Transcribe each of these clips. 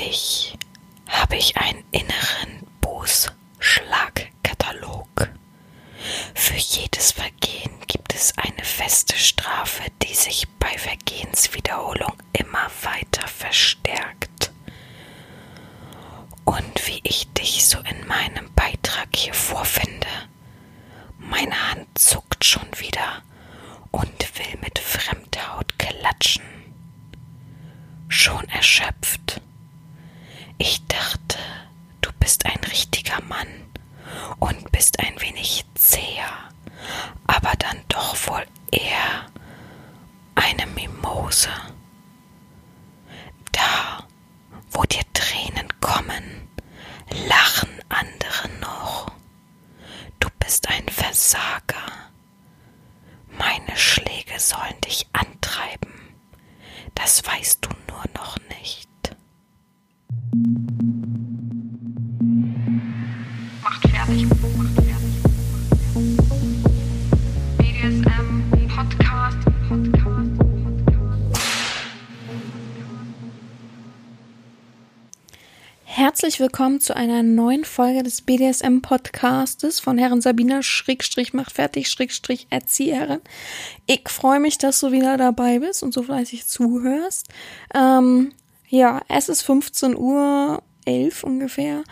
dich habe ich einen inneren willkommen zu einer neuen Folge des BDSM Podcastes von Herren Sabina Schrägstrich macht fertig Schrägstrich Erzieherin. Ich freue mich, dass du wieder dabei bist und so fleißig zuhörst. Ähm, ja, es ist 15 Uhr 11 ungefähr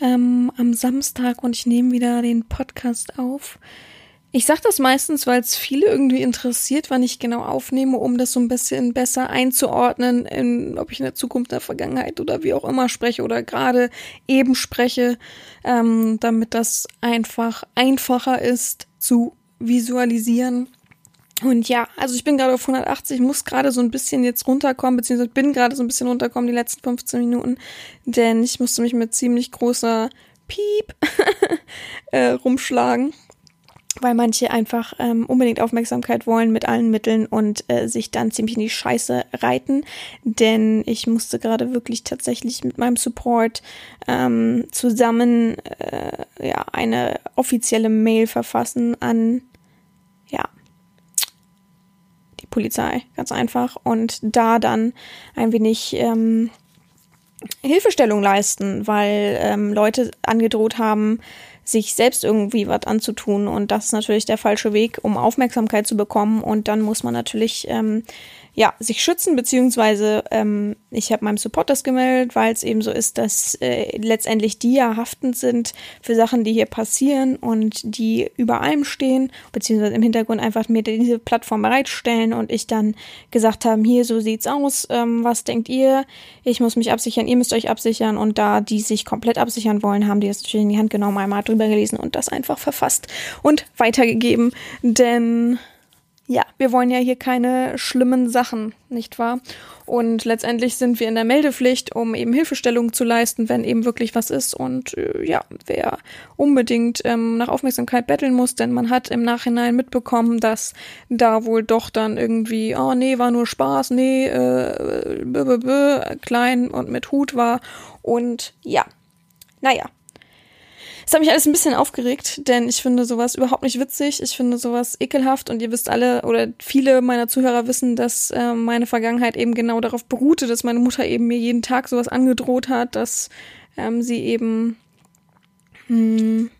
ähm, am Samstag und ich nehme wieder den Podcast auf. Ich sage das meistens, weil es viele irgendwie interessiert, wann ich genau aufnehme, um das so ein bisschen besser einzuordnen, in, ob ich in der Zukunft, der Vergangenheit oder wie auch immer spreche oder gerade eben spreche, ähm, damit das einfach einfacher ist zu visualisieren. Und ja, also ich bin gerade auf 180, muss gerade so ein bisschen jetzt runterkommen, beziehungsweise bin gerade so ein bisschen runterkommen die letzten 15 Minuten, denn ich musste mich mit ziemlich großer Piep äh, rumschlagen weil manche einfach ähm, unbedingt Aufmerksamkeit wollen mit allen Mitteln und äh, sich dann ziemlich in die Scheiße reiten. Denn ich musste gerade wirklich tatsächlich mit meinem Support ähm, zusammen äh, ja eine offizielle Mail verfassen an ja die Polizei, ganz einfach und da dann ein wenig ähm, Hilfestellung leisten, weil ähm, Leute angedroht haben, sich selbst irgendwie was anzutun. Und das ist natürlich der falsche Weg, um Aufmerksamkeit zu bekommen. Und dann muss man natürlich ähm, ja, sich schützen, beziehungsweise ähm, ich habe meinem Support das gemeldet, weil es eben so ist, dass äh, letztendlich die ja haftend sind für Sachen, die hier passieren und die über allem stehen, beziehungsweise im Hintergrund einfach mir diese Plattform bereitstellen und ich dann gesagt haben, hier, so sieht's aus, ähm, was denkt ihr? Ich muss mich absichern, ihr müsst euch absichern und da die sich komplett absichern wollen, haben die das natürlich in die Hand genommen, einmal drüber gelesen und das einfach verfasst und weitergegeben, denn ja, wir wollen ja hier keine schlimmen Sachen, nicht wahr? Und letztendlich sind wir in der Meldepflicht, um eben Hilfestellung zu leisten, wenn eben wirklich was ist. Und äh, ja, wer unbedingt ähm, nach Aufmerksamkeit betteln muss, denn man hat im Nachhinein mitbekommen, dass da wohl doch dann irgendwie, oh nee, war nur Spaß, nee, äh, b -b -b, klein und mit Hut war. Und ja, naja, es hat mich alles ein bisschen aufgeregt, denn ich finde sowas überhaupt nicht witzig. Ich finde sowas ekelhaft und ihr wisst alle oder viele meiner Zuhörer wissen, dass äh, meine Vergangenheit eben genau darauf beruhte, dass meine Mutter eben mir jeden Tag sowas angedroht hat, dass ähm, sie eben mh, hm,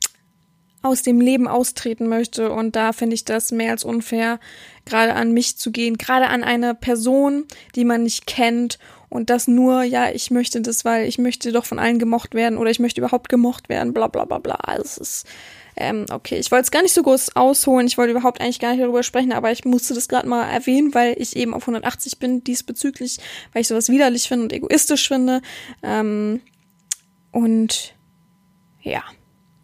aus dem Leben austreten möchte. Und da finde ich das mehr als unfair, gerade an mich zu gehen, gerade an eine Person, die man nicht kennt und das nur, ja, ich möchte das, weil ich möchte doch von allen gemocht werden oder ich möchte überhaupt gemocht werden, bla bla bla bla. Also es ist, ähm, okay, ich wollte es gar nicht so groß ausholen, ich wollte überhaupt eigentlich gar nicht darüber sprechen, aber ich musste das gerade mal erwähnen, weil ich eben auf 180 bin diesbezüglich, weil ich sowas widerlich finde und egoistisch finde. Ähm, und ja.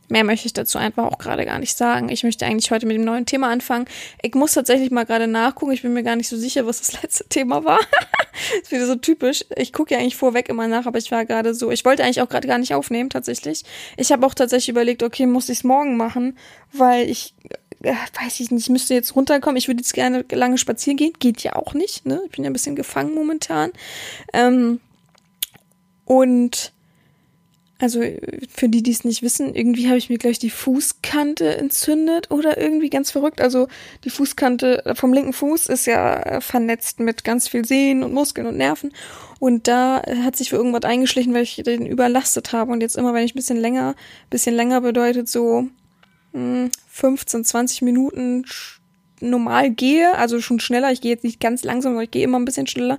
Mehr möchte ich dazu einfach auch gerade gar nicht sagen. Ich möchte eigentlich heute mit dem neuen Thema anfangen. Ich muss tatsächlich mal gerade nachgucken. Ich bin mir gar nicht so sicher, was das letzte Thema war. ist wieder so typisch. Ich gucke ja eigentlich vorweg immer nach, aber ich war gerade so. Ich wollte eigentlich auch gerade gar nicht aufnehmen, tatsächlich. Ich habe auch tatsächlich überlegt, okay, muss ich es morgen machen, weil ich äh, weiß ich nicht, ich müsste jetzt runterkommen. Ich würde jetzt gerne lange spazieren gehen. Geht ja auch nicht, ne? Ich bin ja ein bisschen gefangen momentan. Ähm, und Also für die, die es nicht wissen, irgendwie habe ich mir gleich die Fußkante entzündet oder irgendwie ganz verrückt. Also die Fußkante vom linken Fuß ist ja vernetzt mit ganz viel Sehnen und Muskeln und Nerven. Und da hat sich für irgendwas eingeschlichen, weil ich den überlastet habe. Und jetzt immer, wenn ich ein bisschen länger, bisschen länger bedeutet so mh, 15, 20 Minuten normal gehe, also schon schneller, ich gehe jetzt nicht ganz langsam, aber ich gehe immer ein bisschen schneller,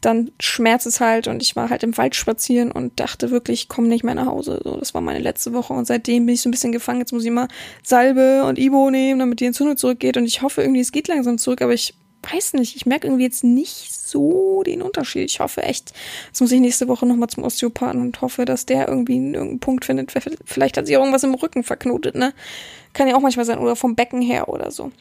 dann schmerzt es halt und ich war halt im Wald spazieren und dachte wirklich, ich komme nicht mehr nach Hause. So, das war meine letzte Woche und seitdem bin ich so ein bisschen gefangen. Jetzt muss ich mal Salbe und Ibo nehmen, damit die Entzündung zurückgeht und ich hoffe irgendwie, es geht langsam zurück, aber ich weiß nicht, ich merke irgendwie jetzt nicht so den Unterschied. Ich hoffe echt, jetzt muss ich nächste Woche nochmal zum Osteopathen und hoffe, dass der irgendwie einen Punkt findet. Vielleicht hat sich irgendwas im Rücken verknotet, ne? Kann ja auch manchmal sein, oder vom Becken her oder so.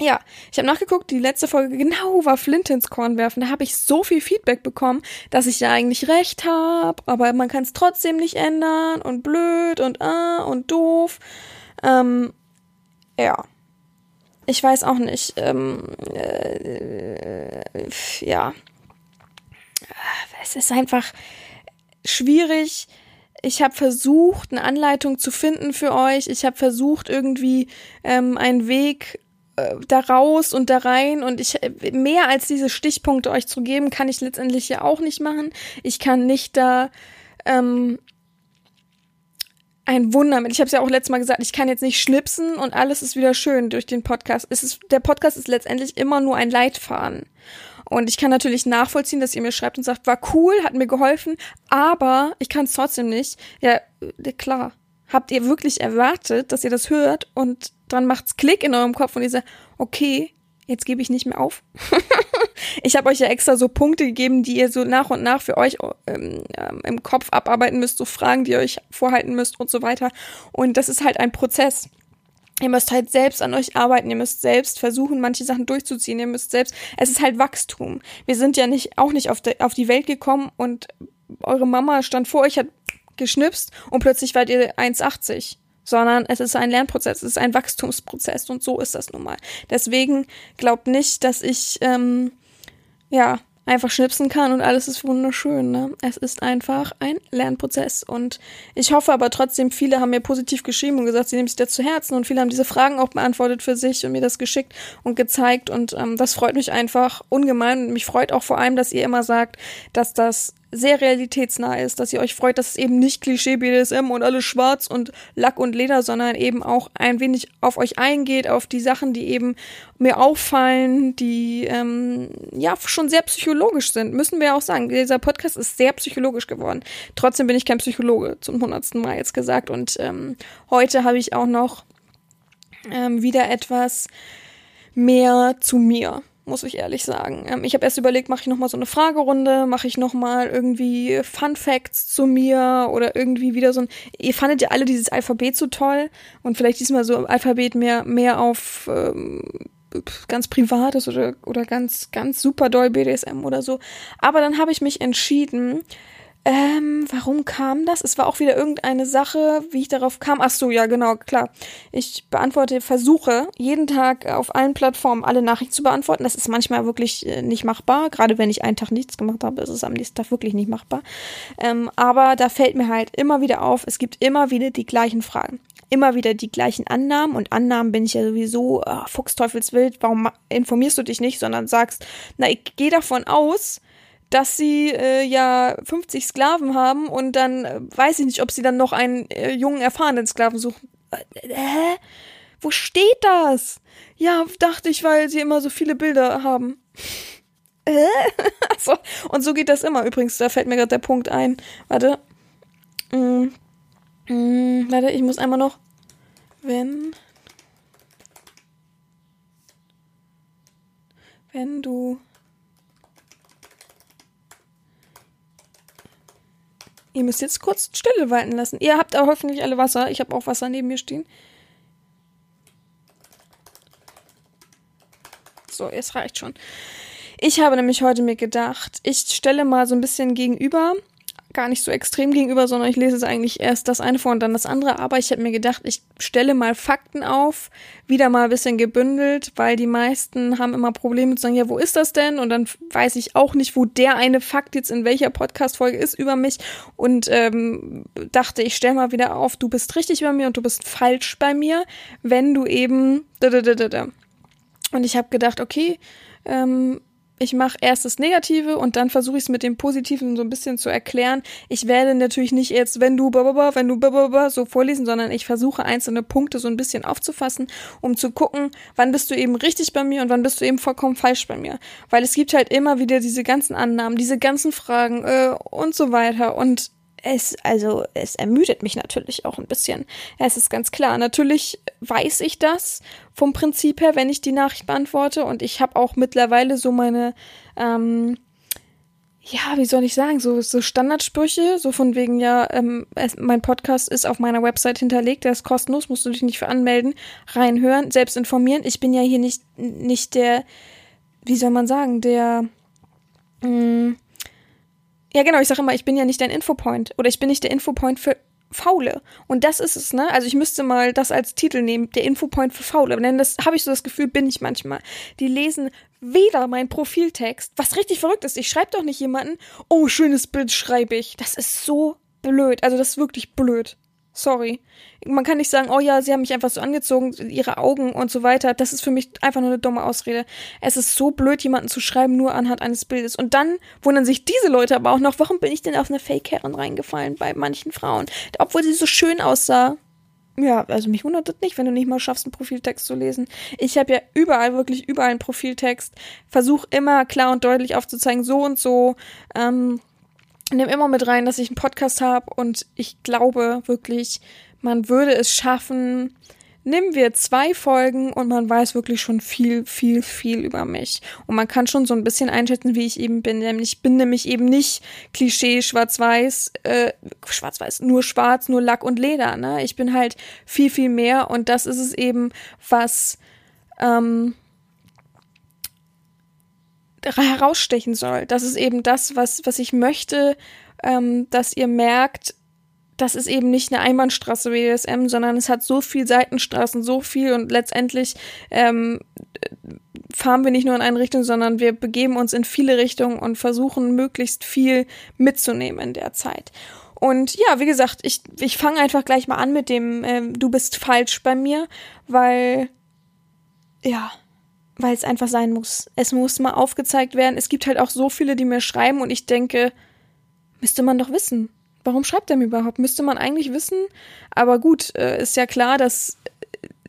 Ja, ich habe nachgeguckt, die letzte Folge genau war Flint ins Korn werfen. Da habe ich so viel Feedback bekommen, dass ich ja eigentlich recht habe, aber man kann es trotzdem nicht ändern und blöd und ah und doof. Ähm, ja. Ich weiß auch nicht. Ähm, äh, ja. Es ist einfach schwierig. Ich habe versucht, eine Anleitung zu finden für euch. Ich habe versucht, irgendwie ähm, einen Weg da raus und da rein und ich mehr als diese Stichpunkte euch zu geben, kann ich letztendlich ja auch nicht machen. Ich kann nicht da ähm, ein Wunder mit. Ich habe es ja auch letztes Mal gesagt, ich kann jetzt nicht schnipsen und alles ist wieder schön durch den Podcast. Es ist, der Podcast ist letztendlich immer nur ein Leitfaden. Und ich kann natürlich nachvollziehen, dass ihr mir schreibt und sagt, war cool, hat mir geholfen, aber ich kann es trotzdem nicht. Ja, äh, klar. Habt ihr wirklich erwartet, dass ihr das hört und dann macht's Klick in eurem Kopf und ihr sagt, okay, jetzt gebe ich nicht mehr auf. ich habe euch ja extra so Punkte gegeben, die ihr so nach und nach für euch ähm, ähm, im Kopf abarbeiten müsst, so Fragen, die ihr euch vorhalten müsst und so weiter. Und das ist halt ein Prozess. Ihr müsst halt selbst an euch arbeiten, ihr müsst selbst versuchen, manche Sachen durchzuziehen, ihr müsst selbst, es ist halt Wachstum. Wir sind ja nicht, auch nicht auf, de, auf die Welt gekommen und eure Mama stand vor euch, hat geschnipst und plötzlich wart ihr 1,80 sondern es ist ein Lernprozess, es ist ein Wachstumsprozess und so ist das nun mal. Deswegen glaubt nicht, dass ich ähm, ja einfach schnipsen kann und alles ist wunderschön. Ne? Es ist einfach ein Lernprozess und ich hoffe aber trotzdem, viele haben mir positiv geschrieben und gesagt, sie nehmen sich das zu Herzen und viele haben diese Fragen auch beantwortet für sich und mir das geschickt und gezeigt und ähm, das freut mich einfach ungemein und mich freut auch vor allem, dass ihr immer sagt, dass das sehr realitätsnah ist, dass ihr euch freut, dass es eben nicht Klischee BDSM und alles schwarz und Lack und Leder, sondern eben auch ein wenig auf euch eingeht, auf die Sachen, die eben mir auffallen, die ähm, ja schon sehr psychologisch sind, müssen wir auch sagen. Dieser Podcast ist sehr psychologisch geworden. Trotzdem bin ich kein Psychologe, zum hundertsten Mal jetzt gesagt. Und ähm, heute habe ich auch noch ähm, wieder etwas mehr zu mir muss ich ehrlich sagen. Ähm, ich habe erst überlegt, mache ich noch mal so eine Fragerunde, mache ich noch mal irgendwie Fun Facts zu mir oder irgendwie wieder so ein. Ihr fandet ja alle dieses Alphabet so toll und vielleicht diesmal so Alphabet mehr mehr auf ähm, ganz privates oder oder ganz ganz super doll BDSM oder so. Aber dann habe ich mich entschieden, ähm, warum kam das? Es war auch wieder irgendeine Sache, wie ich darauf kam. Ach so, ja, genau, klar. Ich beantworte, versuche jeden Tag auf allen Plattformen alle Nachrichten zu beantworten. Das ist manchmal wirklich äh, nicht machbar. Gerade wenn ich einen Tag nichts gemacht habe, ist es am nächsten Tag wirklich nicht machbar. Ähm, aber da fällt mir halt immer wieder auf, es gibt immer wieder die gleichen Fragen. Immer wieder die gleichen Annahmen und Annahmen bin ich ja sowieso äh, Fuchsteufelswild. Warum informierst du dich nicht, sondern sagst, na, ich gehe davon aus, dass sie äh, ja 50 Sklaven haben und dann äh, weiß ich nicht, ob sie dann noch einen äh, jungen, erfahrenen Sklaven suchen. Äh, hä? Wo steht das? Ja, dachte ich, weil sie immer so viele Bilder haben. Äh? so, und so geht das immer. Übrigens, da fällt mir gerade der Punkt ein. Warte. Mm, mm, warte, ich muss einmal noch. Wenn. Wenn du Ihr müsst jetzt kurz Stille walten lassen. Ihr habt auch hoffentlich alle Wasser. Ich habe auch Wasser neben mir stehen. So, es reicht schon. Ich habe nämlich heute mir gedacht, ich stelle mal so ein bisschen gegenüber gar nicht so extrem gegenüber, sondern ich lese es eigentlich erst das eine vor und dann das andere. Aber ich habe mir gedacht, ich stelle mal Fakten auf, wieder mal ein bisschen gebündelt, weil die meisten haben immer Probleme zu sagen, ja, wo ist das denn? Und dann weiß ich auch nicht, wo der eine Fakt jetzt in welcher Podcast-Folge ist über mich. Und ähm, dachte, ich stelle mal wieder auf, du bist richtig bei mir und du bist falsch bei mir, wenn du eben. Und ich habe gedacht, okay, ähm, ich mache erst das Negative und dann versuche ich es mit dem Positiven so ein bisschen zu erklären. Ich werde natürlich nicht jetzt, wenn du bababa, wenn du bababa so vorlesen, sondern ich versuche einzelne Punkte so ein bisschen aufzufassen, um zu gucken, wann bist du eben richtig bei mir und wann bist du eben vollkommen falsch bei mir. Weil es gibt halt immer wieder diese ganzen Annahmen, diese ganzen Fragen äh, und so weiter und es, also, es ermüdet mich natürlich auch ein bisschen. Es ist ganz klar. Natürlich weiß ich das vom Prinzip her, wenn ich die Nachricht beantworte. Und ich habe auch mittlerweile so meine, ähm, ja, wie soll ich sagen, so, so Standardsprüche, so von wegen, ja, ähm, es, mein Podcast ist auf meiner Website hinterlegt, der ist kostenlos, musst du dich nicht für anmelden, reinhören, selbst informieren. Ich bin ja hier nicht, nicht der, wie soll man sagen, der, mh, mm, ja, genau, ich sage immer, ich bin ja nicht dein Infopoint oder ich bin nicht der Infopoint für Faule. Und das ist es, ne? Also ich müsste mal das als Titel nehmen, der Infopoint für Faule. Denn das habe ich so das Gefühl, bin ich manchmal. Die lesen weder mein Profiltext, was richtig verrückt ist. Ich schreibe doch nicht jemanden, oh, schönes Bild schreibe ich. Das ist so blöd. Also das ist wirklich blöd. Sorry. Man kann nicht sagen, oh ja, sie haben mich einfach so angezogen, ihre Augen und so weiter. Das ist für mich einfach nur eine dumme Ausrede. Es ist so blöd, jemanden zu schreiben, nur anhand eines Bildes. Und dann wundern sich diese Leute aber auch noch, warum bin ich denn auf eine Fake-Herren reingefallen bei manchen Frauen? Obwohl sie so schön aussah. Ja, also mich wundert das nicht, wenn du nicht mal schaffst, einen Profiltext zu lesen. Ich habe ja überall, wirklich überall einen Profiltext. Versuch immer klar und deutlich aufzuzeigen, so und so. Ähm, nehme immer mit rein, dass ich einen Podcast habe und ich glaube wirklich, man würde es schaffen. Nehmen wir zwei Folgen und man weiß wirklich schon viel, viel, viel über mich. Und man kann schon so ein bisschen einschätzen, wie ich eben bin. Nämlich, ich bin nämlich eben nicht Klischee, schwarz-weiß, äh, schwarz-weiß, nur schwarz, nur Lack und Leder. Ne? Ich bin halt viel, viel mehr und das ist es eben, was ähm, herausstechen soll. Das ist eben das, was, was ich möchte, ähm, dass ihr merkt, das ist eben nicht eine Einbahnstraße BDSM, sondern es hat so viel Seitenstraßen, so viel und letztendlich ähm, fahren wir nicht nur in eine Richtung, sondern wir begeben uns in viele Richtungen und versuchen möglichst viel mitzunehmen in der Zeit. Und ja, wie gesagt, ich, ich fange einfach gleich mal an mit dem ähm, Du bist falsch bei mir, weil ja, weil es einfach sein muss. Es muss mal aufgezeigt werden. Es gibt halt auch so viele, die mir schreiben und ich denke, müsste man doch wissen. Warum schreibt er mir überhaupt? Müsste man eigentlich wissen. Aber gut, äh, ist ja klar, dass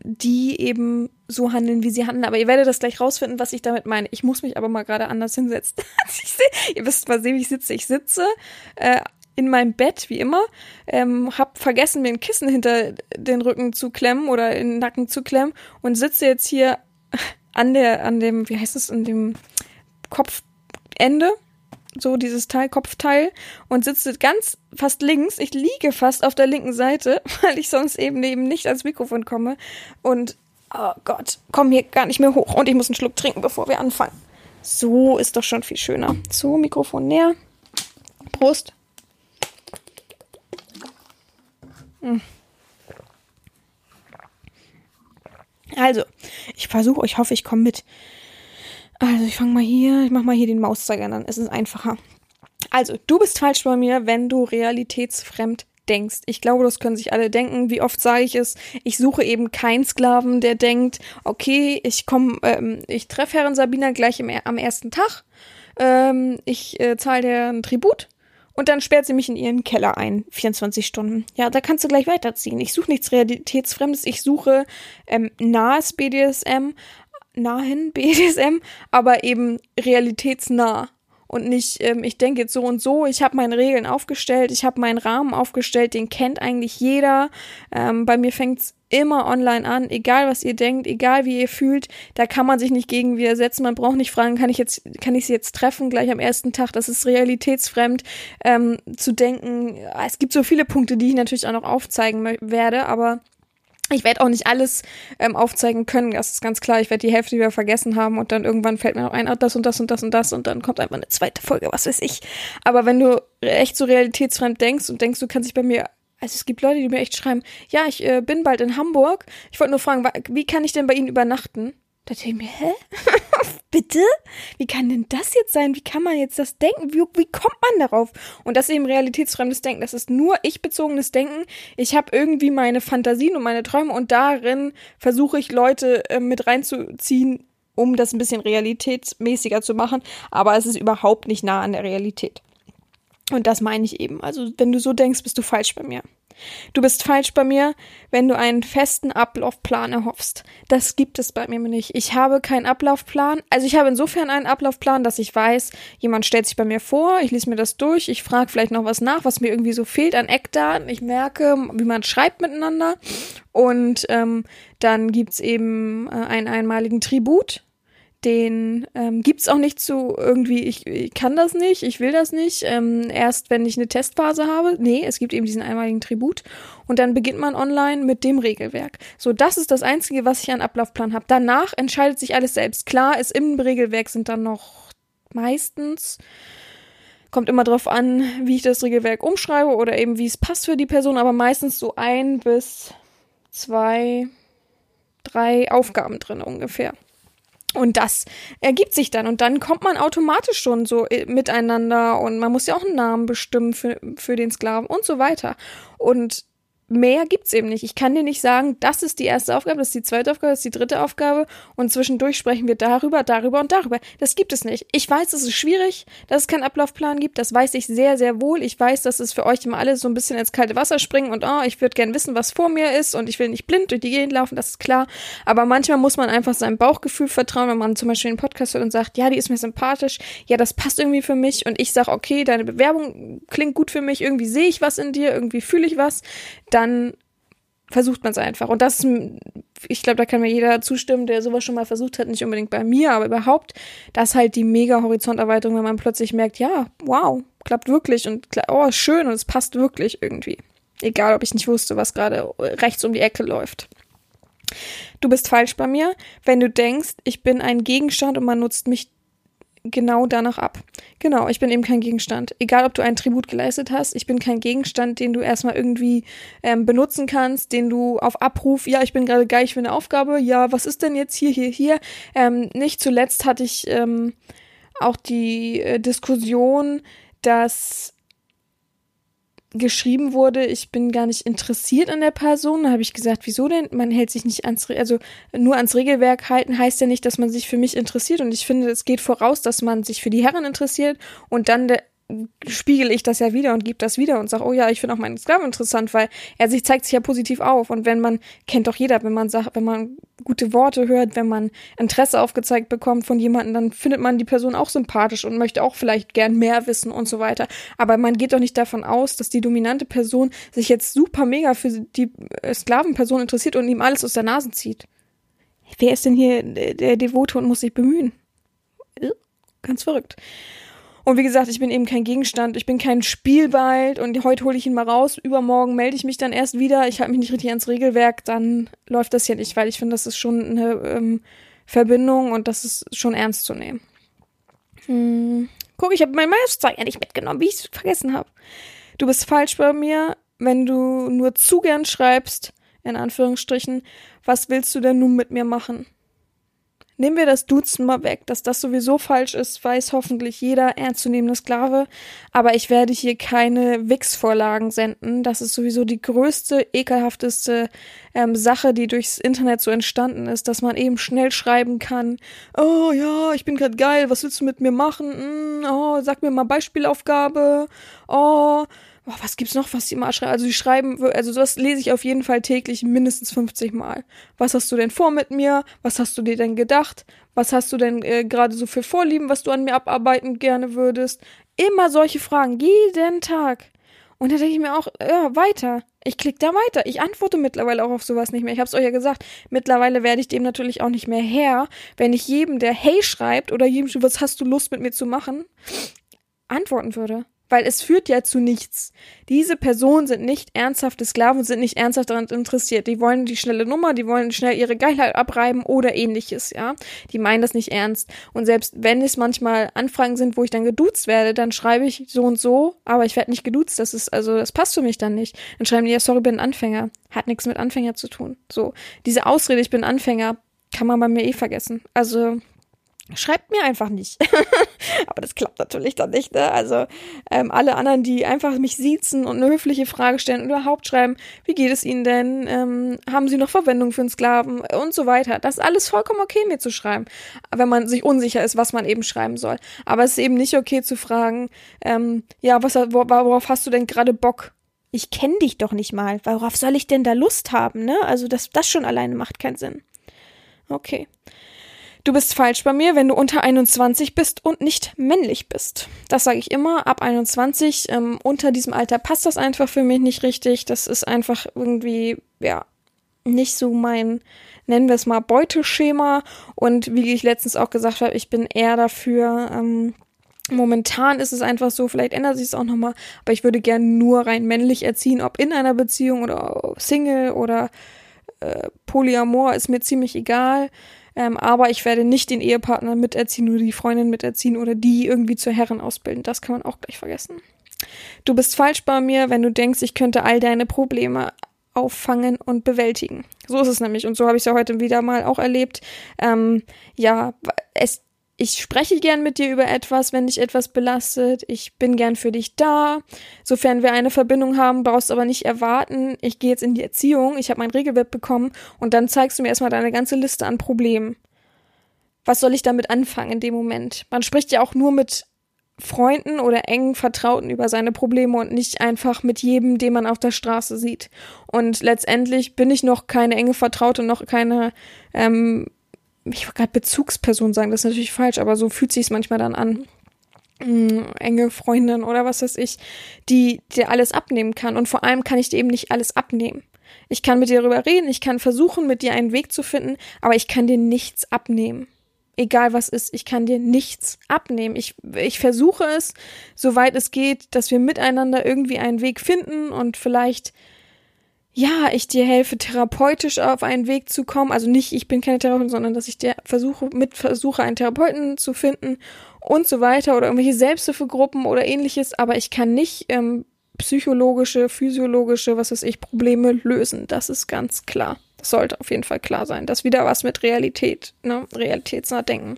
die eben so handeln, wie sie handeln. Aber ihr werdet das gleich rausfinden, was ich damit meine. Ich muss mich aber mal gerade anders hinsetzen. ihr wisst mal sehen, wie ich sitze. Ich sitze äh, in meinem Bett, wie immer, ähm, hab vergessen, mir ein Kissen hinter den Rücken zu klemmen oder in den Nacken zu klemmen und sitze jetzt hier an der, an dem, wie heißt es, an dem Kopfende, so dieses Teil, Kopfteil, und sitze ganz fast links. Ich liege fast auf der linken Seite, weil ich sonst eben eben nicht ans Mikrofon komme. Und oh Gott, komm hier gar nicht mehr hoch. Und ich muss einen Schluck trinken, bevor wir anfangen. So ist doch schon viel schöner. So, Mikrofon näher. Prost. Hm. Also, ich versuche, ich hoffe, ich komme mit. Also, ich fange mal hier, ich mache mal hier den Mauszeiger an, es ist einfacher. Also, du bist falsch bei mir, wenn du realitätsfremd denkst. Ich glaube, das können sich alle denken. Wie oft sage ich es? Ich suche eben keinen Sklaven, der denkt, okay, ich komme, ähm, ich treffe Herrin Sabina gleich im, am ersten Tag. Ähm, ich äh, zahle dir Tribut und dann sperrt sie mich in ihren Keller ein, 24 Stunden. Ja, da kannst du gleich weiterziehen. Ich suche nichts Realitätsfremdes, ich suche ähm, nahes BDSM, nahen BDSM, aber eben realitätsnah und nicht, ähm, ich denke jetzt so und so, ich habe meine Regeln aufgestellt, ich habe meinen Rahmen aufgestellt, den kennt eigentlich jeder. Ähm, bei mir fängt's immer online an, egal was ihr denkt, egal wie ihr fühlt, da kann man sich nicht gegen widersetzen. Man braucht nicht fragen, kann ich jetzt, kann ich sie jetzt treffen gleich am ersten Tag? Das ist realitätsfremd ähm, zu denken. Es gibt so viele Punkte, die ich natürlich auch noch aufzeigen werde, aber Ich werde auch nicht alles ähm, aufzeigen können, das ist ganz klar. Ich werde die Hälfte wieder vergessen haben und dann irgendwann fällt mir noch ein, ah, das und das und das und das und dann kommt einfach eine zweite Folge, was weiß ich. Aber wenn du echt so realitätsfremd denkst und denkst, du kannst dich bei mir also es gibt Leute, die mir echt schreiben, ja, ich äh, bin bald in Hamburg. Ich wollte nur fragen, wie kann ich denn bei Ihnen übernachten? Da denke ich mir, hä? Bitte? Wie kann denn das jetzt sein? Wie kann man jetzt das denken? Wie, wie kommt man darauf? Und das ist eben realitätsfremdes Denken. Das ist nur ich-bezogenes Denken. Ich habe irgendwie meine Fantasien und meine Träume und darin versuche ich Leute äh, mit reinzuziehen, um das ein bisschen realitätsmäßiger zu machen. Aber es ist überhaupt nicht nah an der Realität. Und das meine ich eben. Also, wenn du so denkst, bist du falsch bei mir. Du bist falsch bei mir, wenn du einen festen Ablaufplan erhoffst. Das gibt es bei mir nicht. Ich habe keinen Ablaufplan. Also ich habe insofern einen Ablaufplan, dass ich weiß, jemand stellt sich bei mir vor, ich lese mir das durch, ich frage vielleicht noch was nach, was mir irgendwie so fehlt an Eckdaten. Ich merke, wie man schreibt miteinander. Und ähm, dann gibt's eben äh, einen einmaligen Tribut den ähm, gibt's auch nicht zu irgendwie, ich, ich kann das nicht, ich will das nicht, ähm, erst wenn ich eine Testphase habe. Nee, es gibt eben diesen einmaligen Tribut und dann beginnt man online mit dem Regelwerk. So, das ist das Einzige, was ich an Ablaufplan habe. Danach entscheidet sich alles selbst. Klar ist im Regelwerk sind dann noch meistens kommt immer drauf an, wie ich das Regelwerk umschreibe oder eben wie es passt für die Person, aber meistens so ein bis zwei, drei Aufgaben drin ungefähr. Und das ergibt sich dann. Und dann kommt man automatisch schon so äh, miteinander und man muss ja auch einen Namen bestimmen für, für den Sklaven und so weiter. Und mehr gibt's eben nicht. Ich kann dir nicht sagen, das ist die erste Aufgabe, das ist die zweite Aufgabe, das ist die dritte Aufgabe und zwischendurch sprechen wir darüber, darüber und darüber. Das gibt es nicht. Ich weiß, es ist schwierig, dass es keinen Ablaufplan gibt. Das weiß ich sehr, sehr wohl. Ich weiß, dass es für euch immer alle so ein bisschen ins kalte Wasser springen und oh, ich würde gern wissen, was vor mir ist und ich will nicht blind durch die Gegend laufen, das ist klar. Aber manchmal muss man einfach seinem Bauchgefühl vertrauen, wenn man zum Beispiel einen Podcast hört und sagt, ja, die ist mir sympathisch, ja, das passt irgendwie für mich und ich sage, okay, deine Bewerbung klingt gut für mich, irgendwie sehe ich was in dir, irgendwie fühle ich was, dann versucht man es einfach. Und das, ich glaube, da kann mir jeder zustimmen, der sowas schon mal versucht hat, nicht unbedingt bei mir, aber überhaupt, das ist halt die mega Horizonterweiterung, wenn man plötzlich merkt, ja, wow, klappt wirklich und oh, schön und es passt wirklich irgendwie. Egal, ob ich nicht wusste, was gerade rechts um die Ecke läuft. Du bist falsch bei mir, wenn du denkst, ich bin ein Gegenstand und man nutzt mich genau danach ab. Genau, ich bin eben kein Gegenstand. Egal, ob du einen Tribut geleistet hast, ich bin kein Gegenstand, den du erstmal irgendwie ähm, benutzen kannst, den du auf Abruf, ja, ich bin gerade geil für eine Aufgabe, ja, was ist denn jetzt hier, hier, hier? Ähm, nicht zuletzt hatte ich ähm, auch die äh, Diskussion, dass geschrieben wurde, ich bin gar nicht interessiert an der Person. Da habe ich gesagt, wieso denn? Man hält sich nicht ans, also nur ans Regelwerk halten heißt ja nicht, dass man sich für mich interessiert. Und ich finde, es geht voraus, dass man sich für die Herren interessiert und dann der, spiegel ich das ja wieder und gebe das wieder und sage, oh ja, ich finde auch meinen Sklaven interessant, weil er sich zeigt sich ja positiv auf. Und wenn man, kennt doch jeder, wenn man sagt, wenn man gute Worte hört, wenn man Interesse aufgezeigt bekommt von jemandem, dann findet man die Person auch sympathisch und möchte auch vielleicht gern mehr wissen und so weiter. Aber man geht doch nicht davon aus, dass die dominante Person sich jetzt super mega für die äh, Sklavenperson interessiert und ihm alles aus der Nase zieht. Wer ist denn hier der Devote und muss sich bemühen? Ganz verrückt. Und wie gesagt, ich bin eben kein Gegenstand, ich bin kein Spielball und heute hole ich ihn mal raus, übermorgen melde ich mich dann erst wieder, ich halte mich nicht richtig ans Regelwerk, dann läuft das ja nicht, weil ich finde, das ist schon eine ähm, Verbindung und das ist schon ernst zu nehmen. Hm. Guck, ich habe mein Mauszeiger ja nicht mitgenommen, wie ich es vergessen habe. Du bist falsch bei mir, wenn du nur zu gern schreibst, in Anführungsstrichen, was willst du denn nun mit mir machen? Nehmen wir das Duzen mal weg, dass das sowieso falsch ist, weiß hoffentlich jeder ernstzunehmende Sklave. Aber ich werde hier keine Wix-Vorlagen senden. Das ist sowieso die größte, ekelhafteste ähm, Sache, die durchs Internet so entstanden ist, dass man eben schnell schreiben kann. Oh ja, ich bin gerade geil, was willst du mit mir machen? Mm, oh, sag mir mal Beispielaufgabe. Oh, oh, was gibt's noch, was die mal schreiben? Also die schreiben, also das lese ich auf jeden Fall täglich mindestens 50 Mal. Was hast du denn vor mit mir? Was hast du dir denn gedacht? Was hast du denn äh, gerade so für Vorlieben, was du an mir abarbeiten gerne würdest? Immer solche Fragen, jeden Tag. Und da denke ich mir auch, ja, weiter. Ich klicke da weiter. Ich antworte mittlerweile auch auf sowas nicht mehr. Ich habe es euch ja gesagt. Mittlerweile werde ich dem natürlich auch nicht mehr her, wenn ich jedem, der Hey schreibt oder jedem, was hast du Lust mit mir zu machen, antworten würde weil es führt ja zu nichts. Diese Personen sind nicht ernsthafte Sklaven sind nicht ernsthaft daran interessiert. Die wollen die schnelle Nummer, die wollen schnell ihre Geilheit abreiben oder ähnliches, ja. Die meinen das nicht ernst. Und selbst wenn es manchmal Anfragen sind, wo ich dann geduzt werde, dann schreibe ich so und so, aber ich werde nicht geduzt. Das ist, also, das passt für mich dann nicht. Dann schreiben die, ja, sorry, bin Anfänger. Hat nichts mit Anfänger zu tun. So. Diese Ausrede, ich bin Anfänger, kann man bei mir eh vergessen. Also, Schreibt mir einfach nicht. Aber das klappt natürlich dann nicht. Ne? Also ähm, alle anderen, die einfach mich siezen und eine höfliche Frage stellen und überhaupt schreiben, wie geht es Ihnen denn? Ähm, haben Sie noch Verwendung für einen Sklaven? Und so weiter. Das ist alles vollkommen okay, mir zu schreiben, wenn man sich unsicher ist, was man eben schreiben soll. Aber es ist eben nicht okay zu fragen, ähm, ja, was, worauf hast du denn gerade Bock? Ich kenne dich doch nicht mal. Worauf soll ich denn da Lust haben? Ne? Also das, das schon alleine macht keinen Sinn. Okay. Du bist falsch bei mir, wenn du unter 21 bist und nicht männlich bist. Das sage ich immer. Ab 21, ähm, unter diesem Alter passt das einfach für mich nicht richtig. Das ist einfach irgendwie, ja, nicht so mein, nennen wir es mal, Beuteschema. Und wie ich letztens auch gesagt habe, ich bin eher dafür, ähm, Momentan ist es einfach so, vielleicht ändert sich es auch nochmal, aber ich würde gern nur rein männlich erziehen, ob in einer Beziehung oder Single oder äh, Polyamor, ist mir ziemlich egal. Ähm, aber ich werde nicht den Ehepartner miterziehen oder die Freundin miterziehen oder die irgendwie zur Herren ausbilden. Das kann man auch gleich vergessen. Du bist falsch bei mir, wenn du denkst, ich könnte all deine Probleme auffangen und bewältigen. So ist es nämlich. Und so habe ich es ja heute wieder mal auch erlebt. Ähm, ja, es ich spreche gern mit dir über etwas, wenn dich etwas belastet. Ich bin gern für dich da. Sofern wir eine Verbindung haben, brauchst du aber nicht erwarten, ich gehe jetzt in die Erziehung, ich habe mein Regelwerk bekommen und dann zeigst du mir erstmal deine ganze Liste an Problemen. Was soll ich damit anfangen in dem Moment? Man spricht ja auch nur mit Freunden oder engen Vertrauten über seine Probleme und nicht einfach mit jedem, den man auf der Straße sieht. Und letztendlich bin ich noch keine enge Vertraute, noch keine ähm, ich wollte gerade Bezugsperson sagen, das ist natürlich falsch, aber so fühlt sich manchmal dann an. Mh, enge Freundin oder was weiß ich, die dir alles abnehmen kann. Und vor allem kann ich dir eben nicht alles abnehmen. Ich kann mit dir darüber reden, ich kann versuchen, mit dir einen Weg zu finden, aber ich kann dir nichts abnehmen. Egal was ist, ich kann dir nichts abnehmen. Ich, ich versuche es, soweit es geht, dass wir miteinander irgendwie einen Weg finden und vielleicht ja, ich dir helfe, therapeutisch auf einen Weg zu kommen. Also nicht, ich bin keine Therapeutin, sondern dass ich dir versuche, mit versuche, einen Therapeuten zu finden und so weiter oder irgendwelche Selbsthilfegruppen oder ähnliches. Aber ich kann nicht ähm, psychologische, physiologische, was weiß ich, Probleme lösen. Das ist ganz klar. Das sollte auf jeden Fall klar sein. Das ist wieder was mit Realität, ne? Realitätsnah denken.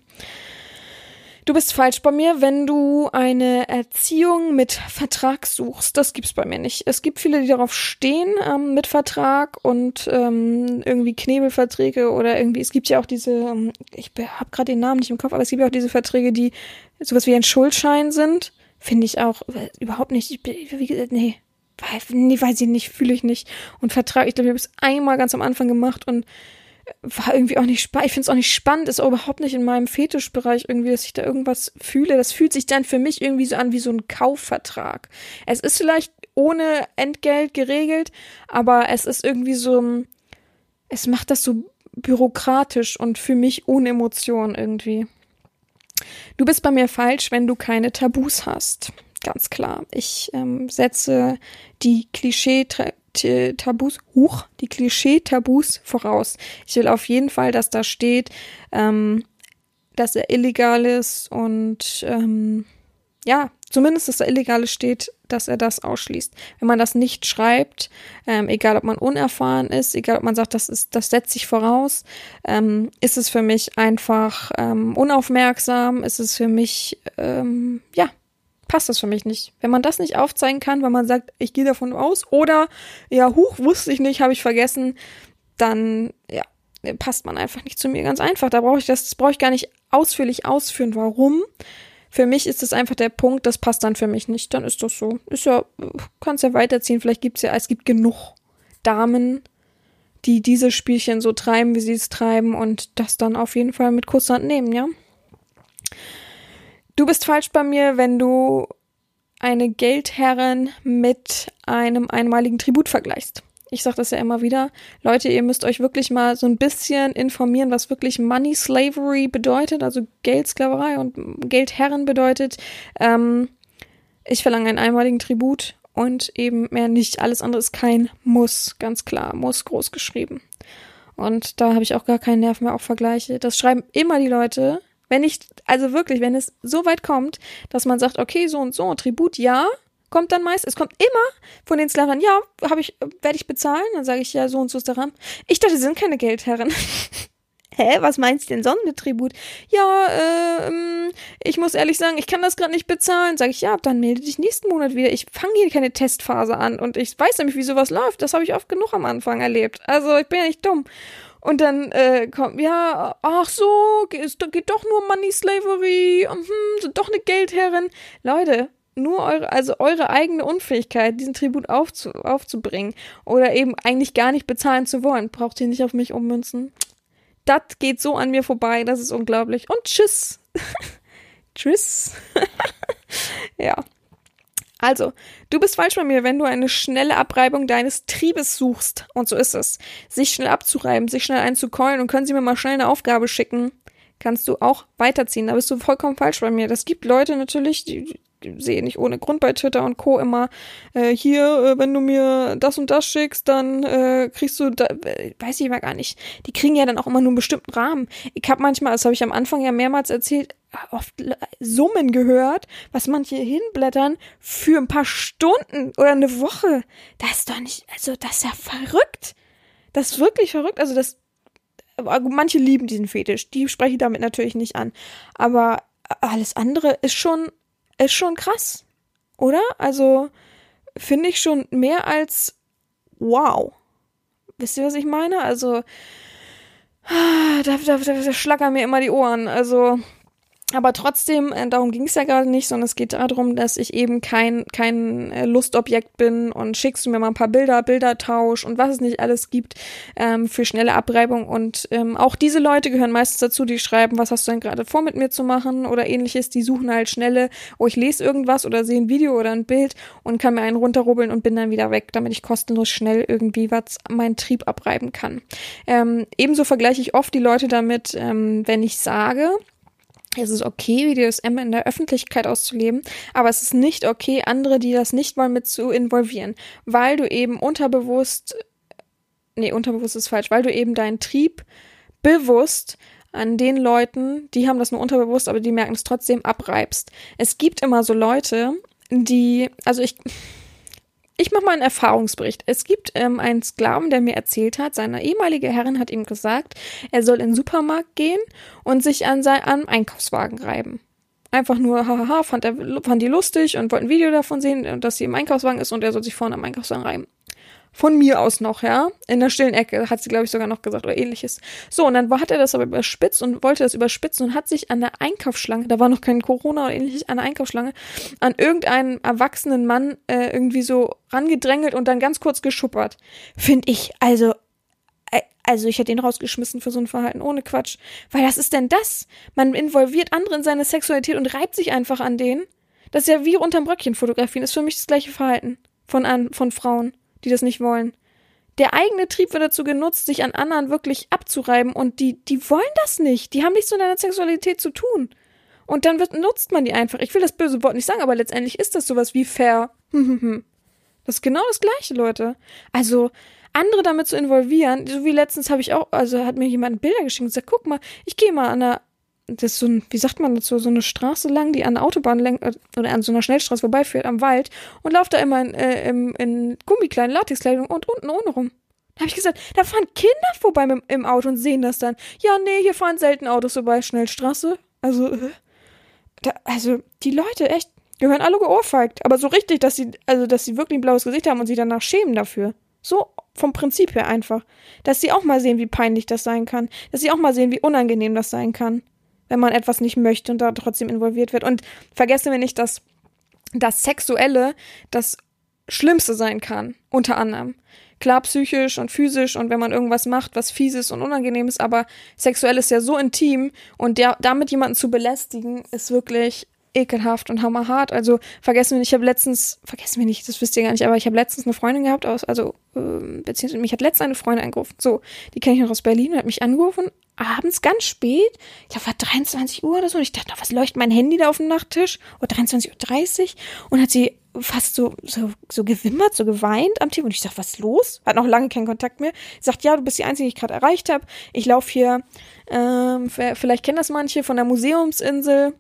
Du bist falsch bei mir, wenn du eine Erziehung mit Vertrag suchst. Das gibt's bei mir nicht. Es gibt viele, die darauf stehen ähm, mit Vertrag und ähm, irgendwie Knebelverträge oder irgendwie. Es gibt ja auch diese. Ähm, ich habe gerade den Namen nicht im Kopf, aber es gibt ja auch diese Verträge, die sowas wie ein Schuldschein sind. Finde ich auch äh, überhaupt nicht. Ich, wie gesagt, nee, nee, weiß ich nicht, fühle ich nicht. Und Vertrag, ich glaube, ich habe es einmal ganz am Anfang gemacht und war irgendwie auch nicht spannend. Ich finde es auch nicht spannend, ist auch überhaupt nicht in meinem Fetischbereich irgendwie, dass ich da irgendwas fühle. Das fühlt sich dann für mich irgendwie so an wie so ein Kaufvertrag. Es ist vielleicht ohne Entgelt geregelt, aber es ist irgendwie so, es macht das so bürokratisch und für mich ohne Emotion irgendwie. Du bist bei mir falsch, wenn du keine Tabus hast. Ganz klar. Ich ähm, setze die Klischee Tabus, huch, die Klischee-Tabus voraus. Ich will auf jeden Fall, dass da steht, ähm, dass er illegal ist und ähm, ja, zumindest, dass da Illegales steht, dass er das ausschließt. Wenn man das nicht schreibt, ähm, egal ob man unerfahren ist, egal ob man sagt, das ist, das setzt sich voraus, ähm, ist es für mich einfach ähm, unaufmerksam, ist es für mich, ähm, ja, passt das für mich nicht. Wenn man das nicht aufzeigen kann, weil man sagt, ich gehe davon aus, oder ja, huch, wusste ich nicht, habe ich vergessen, dann ja, passt man einfach nicht zu mir. Ganz einfach. Da brauche ich das, das brauche ich gar nicht ausführlich ausführen. Warum? Für mich ist es einfach der Punkt, das passt dann für mich nicht. Dann ist das so. Ist ja, kannst ja weiterziehen. Vielleicht gibt es ja, es gibt genug Damen, die diese Spielchen so treiben, wie sie es treiben und das dann auf jeden Fall mit Kusshand nehmen, ja. Du bist falsch bei mir, wenn du eine Geldherrin mit einem einmaligen Tribut vergleichst. Ich sage das ja immer wieder. Leute, ihr müsst euch wirklich mal so ein bisschen informieren, was wirklich Money Slavery bedeutet, also Geldsklaverei und Geldherren bedeutet. Ähm, Ich verlange einen einmaligen Tribut und eben mehr nicht. Alles andere ist kein Muss, ganz klar. Muss groß geschrieben. Und da habe ich auch gar keinen Nerv mehr auf Vergleiche. Das schreiben immer die Leute. Wenn ich, also wirklich, wenn es so weit kommt, dass man sagt, okay, so und so, Tribut ja, kommt dann meist, es kommt immer von den Sklavern, ja, habe ich, werde ich bezahlen? Dann sage ich, ja, so und so ist der Rahmen. Ich dachte, sie sind keine Geldherren. Hä, was meinst du denn sonst mit Tribut? Ja, äh, ich muss ehrlich sagen, ich kann das gerade nicht bezahlen. Sag ich, ja, dann melde dich nächsten Monat wieder. Ich fange hier keine Testphase an und ich weiß nämlich, wie sowas läuft. Das habe ich oft genug am Anfang erlebt. Also ich bin ja nicht dumm. Und dann äh, kommt, ja, ach so, geht, geht doch nur Money Slavery, hm, sind doch eine Geldherrin. Leute, nur eure, also eure eigene Unfähigkeit, diesen Tribut aufzu, aufzubringen oder eben eigentlich gar nicht bezahlen zu wollen, braucht ihr nicht auf mich ummünzen das geht so an mir vorbei, das ist unglaublich. Und tschüss. tschüss. ja. Also, du bist falsch bei mir, wenn du eine schnelle Abreibung deines Triebes suchst. Und so ist es. Sich schnell abzureiben, sich schnell einzukeulen und können sie mir mal schnell eine Aufgabe schicken, kannst du auch weiterziehen. Da bist du vollkommen falsch bei mir. Das gibt Leute natürlich, die, sehe nicht ohne Grund bei Twitter und Co. immer, äh, hier, äh, wenn du mir das und das schickst, dann äh, kriegst du, da, äh, weiß ich mal gar nicht, die kriegen ja dann auch immer nur einen bestimmten Rahmen. Ich habe manchmal, das habe ich am Anfang ja mehrmals erzählt, oft Summen gehört, was manche hinblättern für ein paar Stunden oder eine Woche. Das ist doch nicht, also das ist ja verrückt. Das ist wirklich verrückt. Also das, manche lieben diesen Fetisch, die spreche ich damit natürlich nicht an. Aber alles andere ist schon ist schon krass, oder? Also finde ich schon mehr als wow. Wisst ihr, was ich meine? Also da, da, da, da schlackern mir immer die Ohren. Also aber trotzdem, äh, darum ging es ja gerade nicht, sondern es geht darum, dass ich eben kein, kein äh, Lustobjekt bin und schickst du mir mal ein paar Bilder, Bildertausch und was es nicht alles gibt ähm, für schnelle Abreibung. Und ähm, auch diese Leute gehören meistens dazu, die schreiben, was hast du denn gerade vor mit mir zu machen oder ähnliches. Die suchen halt schnelle, oh, ich lese irgendwas oder sehe ein Video oder ein Bild und kann mir einen runterrubbeln und bin dann wieder weg, damit ich kostenlos schnell irgendwie was meinen Trieb abreiben kann. Ähm, ebenso vergleiche ich oft die Leute damit, ähm, wenn ich sage, es ist okay, BDSM in der Öffentlichkeit auszuleben, aber es ist nicht okay, andere, die das nicht wollen, mit zu involvieren, weil du eben unterbewusst, nee, unterbewusst ist falsch, weil du eben deinen Trieb bewusst an den Leuten, die haben das nur unterbewusst, aber die merken es trotzdem, abreibst. Es gibt immer so Leute, die, also ich, ich mache mal einen Erfahrungsbericht. Es gibt ähm, einen Sklaven, der mir erzählt hat, seine ehemalige Herrin hat ihm gesagt, er soll in den Supermarkt gehen und sich an seinen Einkaufswagen reiben. Einfach nur, hahaha, fand, er, fand die lustig und wollte ein Video davon sehen, dass sie im Einkaufswagen ist und er soll sich vorne am Einkaufswagen reiben. Von mir aus noch, ja. In der stillen Ecke, hat sie, glaube ich, sogar noch gesagt oder ähnliches. So, und dann hat er das aber überspitzt und wollte das überspitzen und hat sich an der Einkaufsschlange, da war noch kein Corona oder ähnliches, an der Einkaufsschlange, an irgendeinen erwachsenen Mann äh, irgendwie so rangedrängelt und dann ganz kurz geschuppert. Find ich, also, äh, also ich hätte ihn rausgeschmissen für so ein Verhalten, ohne Quatsch. Weil was ist denn das? Man involviert andere in seine Sexualität und reibt sich einfach an denen. Das ist ja wie unterm Bröckchen fotografieren, ist für mich das gleiche Verhalten von, an, von Frauen die das nicht wollen. Der eigene Trieb wird dazu genutzt, sich an anderen wirklich abzureiben und die, die wollen das nicht. Die haben nichts mit deiner Sexualität zu tun. Und dann wird, nutzt man die einfach. Ich will das böse Wort nicht sagen, aber letztendlich ist das sowas wie fair. das ist genau das Gleiche, Leute. Also, andere damit zu involvieren, so wie letztens habe ich auch, also hat mir jemand Bilder geschickt und gesagt, guck mal, ich gehe mal an der das ist so ein, wie sagt man dazu, so eine Straße lang, die an Autobahn äh, oder an so einer Schnellstraße vorbeiführt, am Wald, und lauft da immer in, äh, in, in Gummikleidung, Latexkleidung und unten ohne rum. Da habe ich gesagt, da fahren Kinder vorbei mit, im Auto und sehen das dann. Ja, nee, hier fahren selten Autos vorbei, Schnellstraße. Also, äh, da, also, die Leute, echt, gehören alle geohrfeigt. Aber so richtig, dass sie, also, dass sie wirklich ein blaues Gesicht haben und sich danach schämen dafür. So vom Prinzip her einfach. Dass sie auch mal sehen, wie peinlich das sein kann. Dass sie auch mal sehen, wie unangenehm das sein kann wenn man etwas nicht möchte und da trotzdem involviert wird. Und vergessen wir nicht, dass das Sexuelle das Schlimmste sein kann, unter anderem. Klar, psychisch und physisch und wenn man irgendwas macht, was fieses und unangenehm ist, aber sexuell ist ja so intim und der, damit jemanden zu belästigen, ist wirklich ekelhaft und hammerhart. Also vergessen wir nicht, ich habe letztens, vergessen wir nicht, das wisst ihr gar nicht, aber ich habe letztens eine Freundin gehabt aus, also äh, beziehungsweise mich hat letztens eine Freundin angerufen. So, die kenne ich noch aus Berlin und hat mich angerufen, abends ganz spät, ich glaube, war 23 Uhr oder so, und ich dachte, was leuchtet mein Handy da auf dem Nachttisch? Oder 23.30 Uhr und hat sie fast so, so, so gewimmert, so geweint am Tisch. Und ich sag, was ist los? Hat noch lange keinen Kontakt mehr. Sagt, ja, du bist die Einzige, die ich gerade erreicht habe. Ich laufe hier, ähm, vielleicht kennen das manche, von der Museumsinsel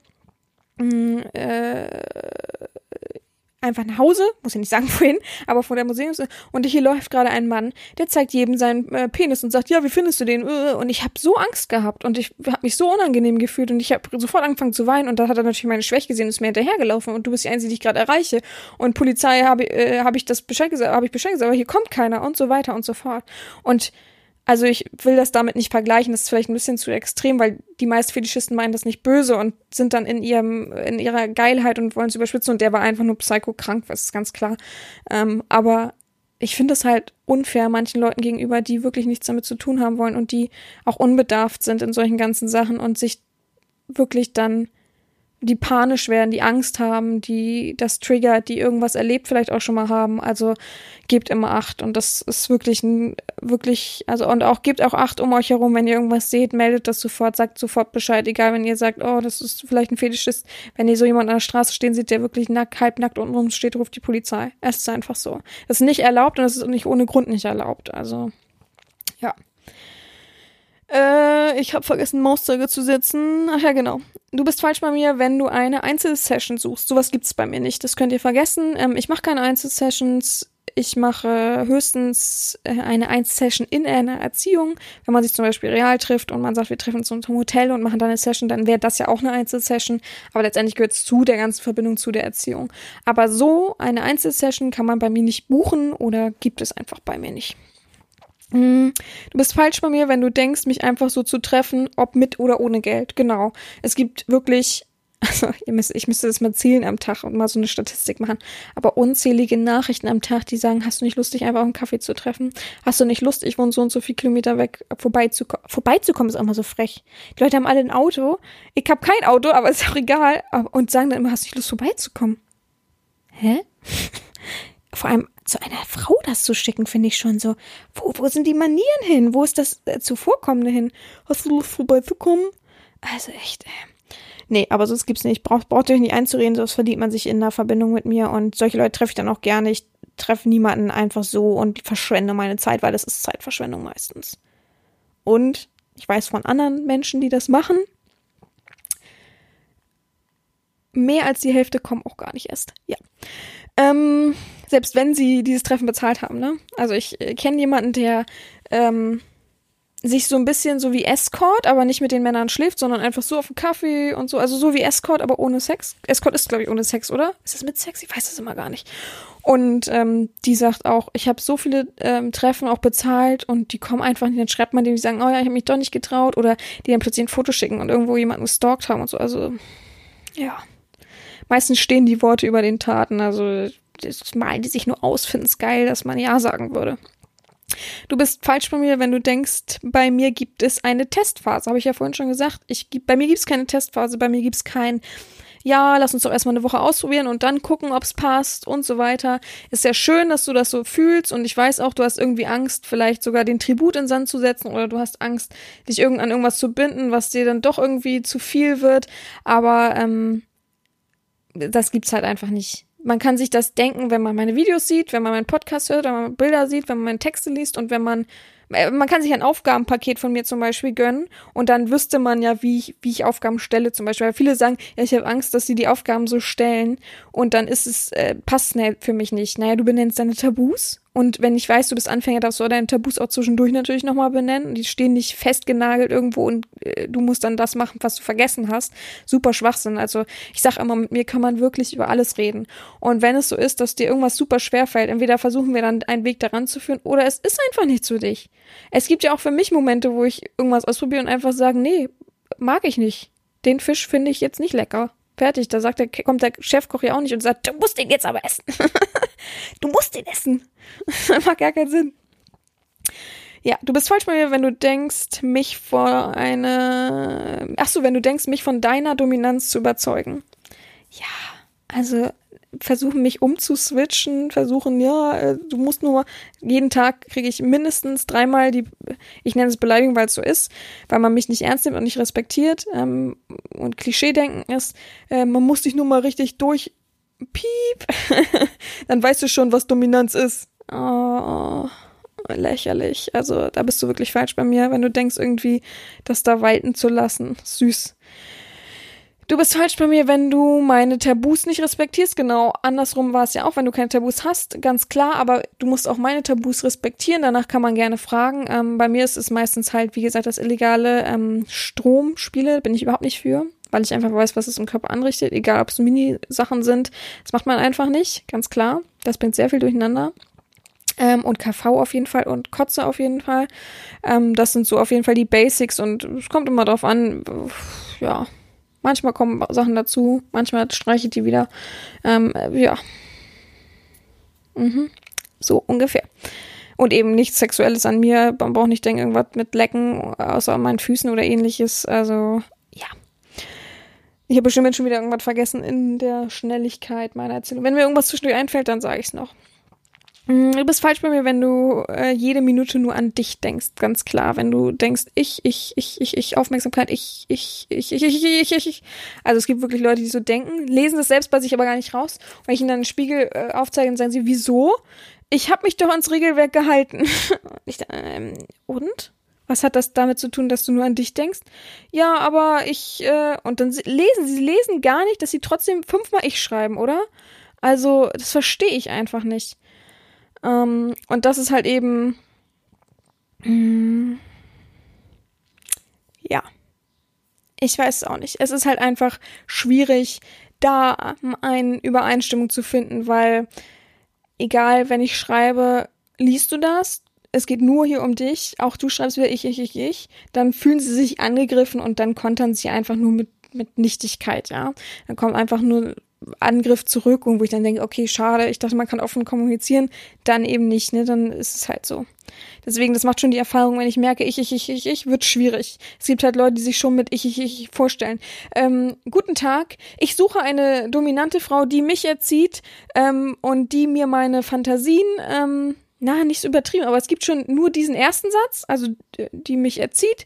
äh, einfach nach Hause, muss ich nicht sagen wohin, aber vor der Museums und hier läuft gerade ein Mann, der zeigt jedem seinen äh, Penis und sagt, ja, wie findest du den? Äh, und ich habe so Angst gehabt und ich habe mich so unangenehm gefühlt und ich habe sofort angefangen zu weinen und da hat er natürlich meine Schwäche gesehen und ist mir hinterhergelaufen und du bist die Einzige, die ich gerade erreiche und Polizei habe äh, hab ich das Bescheid gesagt, habe ich Bescheid gesagt, aber hier kommt keiner und so weiter und so fort und also ich will das damit nicht vergleichen, das ist vielleicht ein bisschen zu extrem, weil die meisten Fetischisten meinen das nicht böse und sind dann in ihrem, in ihrer Geilheit und wollen es überspitzen und der war einfach nur psychokrank, das ist ganz klar. Ähm, aber ich finde es halt unfair manchen Leuten gegenüber, die wirklich nichts damit zu tun haben wollen und die auch unbedarft sind in solchen ganzen Sachen und sich wirklich dann die panisch werden, die Angst haben, die das triggert, die irgendwas erlebt vielleicht auch schon mal haben. Also gebt immer Acht und das ist wirklich ein, wirklich, also und auch gebt auch Acht um euch herum, wenn ihr irgendwas seht, meldet das sofort, sagt sofort Bescheid, egal wenn ihr sagt, oh, das ist vielleicht ein Fetischist, wenn ihr so jemanden an der Straße stehen seht, der wirklich nackt, halbnackt unten rum steht, ruft die Polizei. Es ist einfach so. Das ist nicht erlaubt und das ist nicht ohne Grund nicht erlaubt. Also, ja. Äh, ich habe vergessen, Mauszeuge zu setzen. Ach ja, genau. Du bist falsch bei mir, wenn du eine Einzelsession suchst. Sowas gibt's bei mir nicht. Das könnt ihr vergessen. Ähm, ich mache keine Einzelsessions. Ich mache höchstens äh, eine Einzelsession in einer Erziehung. Wenn man sich zum Beispiel real trifft und man sagt, wir treffen uns einem Hotel und machen dann eine Session, dann wäre das ja auch eine Einzelsession. Aber letztendlich gehört es zu der ganzen Verbindung zu der Erziehung. Aber so eine Einzelsession kann man bei mir nicht buchen oder gibt es einfach bei mir nicht. Hm, du bist falsch bei mir, wenn du denkst, mich einfach so zu treffen, ob mit oder ohne Geld. Genau. Es gibt wirklich, also ich müsste das mal zählen am Tag und mal so eine Statistik machen, aber unzählige Nachrichten am Tag, die sagen, hast du nicht Lust, dich einfach auf einen Kaffee zu treffen? Hast du nicht Lust, ich wohne so und so viel Kilometer weg, vorbeizukommen? Vorbeizukommen ist auch mal so frech. Die Leute haben alle ein Auto. Ich habe kein Auto, aber ist auch egal. Und sagen dann immer, hast du nicht Lust, vorbeizukommen? Hä? Vor allem zu einer Frau das zu schicken, finde ich schon so. Wo, wo sind die Manieren hin? Wo ist das äh, Zuvorkommende hin? Hast du Lust vorbeizukommen? Also echt, äh. Nee, aber sonst gibt's nicht. Braucht, braucht euch nicht einzureden, sonst verdient man sich in einer Verbindung mit mir und solche Leute treffe ich dann auch gerne. Ich treffe niemanden einfach so und verschwende meine Zeit, weil das ist Zeitverschwendung meistens. Und ich weiß von anderen Menschen, die das machen. Mehr als die Hälfte kommen auch gar nicht erst. Ja. Ähm, selbst wenn sie dieses Treffen bezahlt haben, ne? Also ich äh, kenne jemanden, der ähm, sich so ein bisschen so wie Escort, aber nicht mit den Männern schläft, sondern einfach so auf dem Kaffee und so. Also so wie Escort, aber ohne Sex. Escort ist, glaube ich, ohne Sex, oder? Ist das mit Sex? Ich weiß das immer gar nicht. Und ähm, die sagt auch, ich habe so viele ähm, Treffen auch bezahlt und die kommen einfach nicht. Dann schreibt man denen, die sagen, oh ja, ich habe mich doch nicht getraut. Oder die dann plötzlich ein Foto schicken und irgendwo jemanden gestalkt haben und so. Also, ja. Meistens stehen die Worte über den Taten. Also das malen die sich nur aus, finden es geil, dass man Ja sagen würde. Du bist falsch bei mir, wenn du denkst, bei mir gibt es eine Testphase. Habe ich ja vorhin schon gesagt. Ich, bei mir gibt es keine Testphase, bei mir gibt es kein, ja, lass uns doch erstmal eine Woche ausprobieren und dann gucken, ob es passt und so weiter. Ist ja schön, dass du das so fühlst und ich weiß auch, du hast irgendwie Angst, vielleicht sogar den Tribut in Sand zu setzen oder du hast Angst, dich irgend an irgendwas zu binden, was dir dann doch irgendwie zu viel wird. Aber ähm, das gibt's halt einfach nicht man kann sich das denken, wenn man meine Videos sieht, wenn man meinen Podcast hört, wenn man Bilder sieht, wenn man meine Texte liest und wenn man äh, man kann sich ein Aufgabenpaket von mir zum Beispiel gönnen und dann wüsste man ja, wie ich, wie ich Aufgaben stelle zum Beispiel. Weil viele sagen, ja, ich habe Angst, dass sie die Aufgaben so stellen und dann ist es, äh, passt für mich nicht. Naja, du benennst deine Tabus und wenn ich weiß, du bist Anfänger, darfst du deine Tabus auch zwischendurch natürlich nochmal benennen. Die stehen nicht festgenagelt irgendwo und äh, du musst dann das machen, was du vergessen hast. Super Schwachsinn. Also ich sag immer, mit mir kann man wirklich über alles reden. Und wenn es so ist, dass dir irgendwas super schwer fällt, entweder versuchen wir dann einen Weg daran zu führen oder es ist einfach nicht zu dich. Es gibt ja auch für mich Momente, wo ich irgendwas ausprobiere und einfach sage, nee, mag ich nicht. Den Fisch finde ich jetzt nicht lecker. Fertig. Da sagt der, kommt der Chefkoch ja auch nicht und sagt, du musst den jetzt aber essen. du musst den essen. das macht gar keinen Sinn. Ja, du bist falsch bei mir, wenn du denkst, mich vor eine, ach so, wenn du denkst, mich von deiner Dominanz zu überzeugen. ja, also versuchen mich umzuswitchen, versuchen, ja, äh, du musst nur, jeden Tag kriege ich mindestens dreimal die, ich nenne es Beleidigung, weil es so ist, weil man mich nicht ernst nimmt und nicht respektiert ähm, und Klischeedenken ist, äh, man muss dich nur mal richtig durch, piep, dann weißt du schon, was Dominanz ist. Oh, lächerlich. Also da bist du wirklich falsch bei mir, wenn du denkst irgendwie, das da walten zu lassen. Süß. Du bist falsch bei mir, wenn du meine Tabus nicht respektierst. Genau, andersrum war es ja auch, wenn du keine Tabus hast, ganz klar, aber du musst auch meine Tabus respektieren. Danach kann man gerne fragen. Ähm, bei mir ist es meistens halt, wie gesagt, das illegale ähm, Stromspiele, bin ich überhaupt nicht für, weil ich einfach weiß, was es im Körper anrichtet, egal ob es Mini-Sachen sind. Das macht man einfach nicht, ganz klar. Das bringt sehr viel durcheinander. Ähm, und KV auf jeden Fall und Kotze auf jeden Fall. Ähm, das sind so auf jeden Fall die Basics und es kommt immer drauf an, ja, Manchmal kommen Sachen dazu, manchmal streiche ich die wieder. Ähm, ja. Mhm. So ungefähr. Und eben nichts Sexuelles an mir. Man braucht nicht denken, irgendwas mit Lecken, außer an meinen Füßen oder ähnliches. Also, ja. Ich habe bestimmt schon wieder irgendwas vergessen in der Schnelligkeit meiner Erzählung. Wenn mir irgendwas zwischendurch einfällt, dann sage ich es noch. Mm, du bist falsch bei mir, wenn du äh, jede Minute nur an dich denkst, ganz klar. Wenn du denkst, ich, ich, ich, ich, ich, Aufmerksamkeit, ich, ich, ich, ich, ich, ich, ich, ich. Also es gibt wirklich Leute, die so denken, lesen das selbst bei sich aber gar nicht raus. Und wenn ich ihnen dann einen Spiegel äh, aufzeige, dann sagen sie, wieso? Ich habe mich doch ans Regelwerk gehalten. ich, ähm, und? Was hat das damit zu tun, dass du nur an dich denkst? Ja, aber ich, äh, und dann lesen sie, lesen gar nicht, dass sie trotzdem fünfmal ich schreiben, oder? Also, das verstehe ich einfach nicht. Ähm, und das ist halt eben. Mm, ja. Ich weiß es auch nicht. Es ist halt einfach schwierig, da eine Übereinstimmung zu finden, weil egal, wenn ich schreibe, liest du das? Es geht nur hier um dich. Auch du schreibst wieder ich, ich, ich, ich. Dann fühlen sie sich angegriffen und dann kontern sie einfach nur mit, mit Nichtigkeit, ja. Dann kommt einfach nur Angriff zurück und wo ich dann denke, okay, schade, ich dachte, man kann offen kommunizieren, dann eben nicht, ne, dann ist es halt so. Deswegen, das macht schon die Erfahrung, wenn ich merke, ich, ich, ich, ich, ich, wird schwierig. Es gibt halt Leute, die sich schon mit ich, ich, ich vorstellen. Ähm, guten Tag, ich suche eine dominante Frau, die mich erzieht ähm, und die mir meine Fantasien, ähm, na, nicht so übertrieben, aber es gibt schon nur diesen ersten Satz, also die mich erzieht.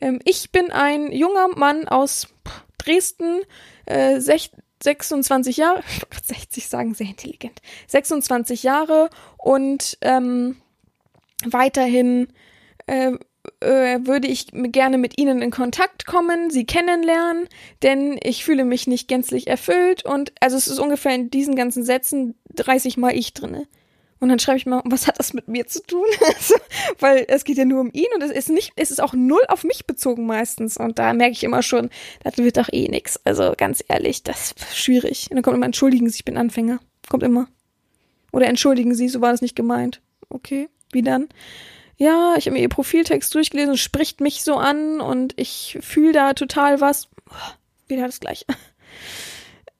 Ähm, ich bin ein junger Mann aus Dresden, äh, 26 Jahre, 60 sagen, sehr intelligent, 26 Jahre und ähm, weiterhin äh, äh, würde ich gerne mit Ihnen in Kontakt kommen, Sie kennenlernen, denn ich fühle mich nicht gänzlich erfüllt und also es ist ungefähr in diesen ganzen Sätzen 30 mal ich drinne. Und dann schreibe ich mal, was hat das mit mir zu tun? Also, weil es geht ja nur um ihn und es ist nicht, es ist auch null auf mich bezogen meistens. Und da merke ich immer schon, das wird doch eh nix. Also ganz ehrlich, das ist schwierig. Und dann kommt immer, entschuldigen Sie, ich bin Anfänger. Kommt immer. Oder entschuldigen Sie, so war das nicht gemeint. Okay, wie dann? Ja, ich habe mir Ihr Profiltext durchgelesen, spricht mich so an und ich fühle da total was. Wieder das gleiche.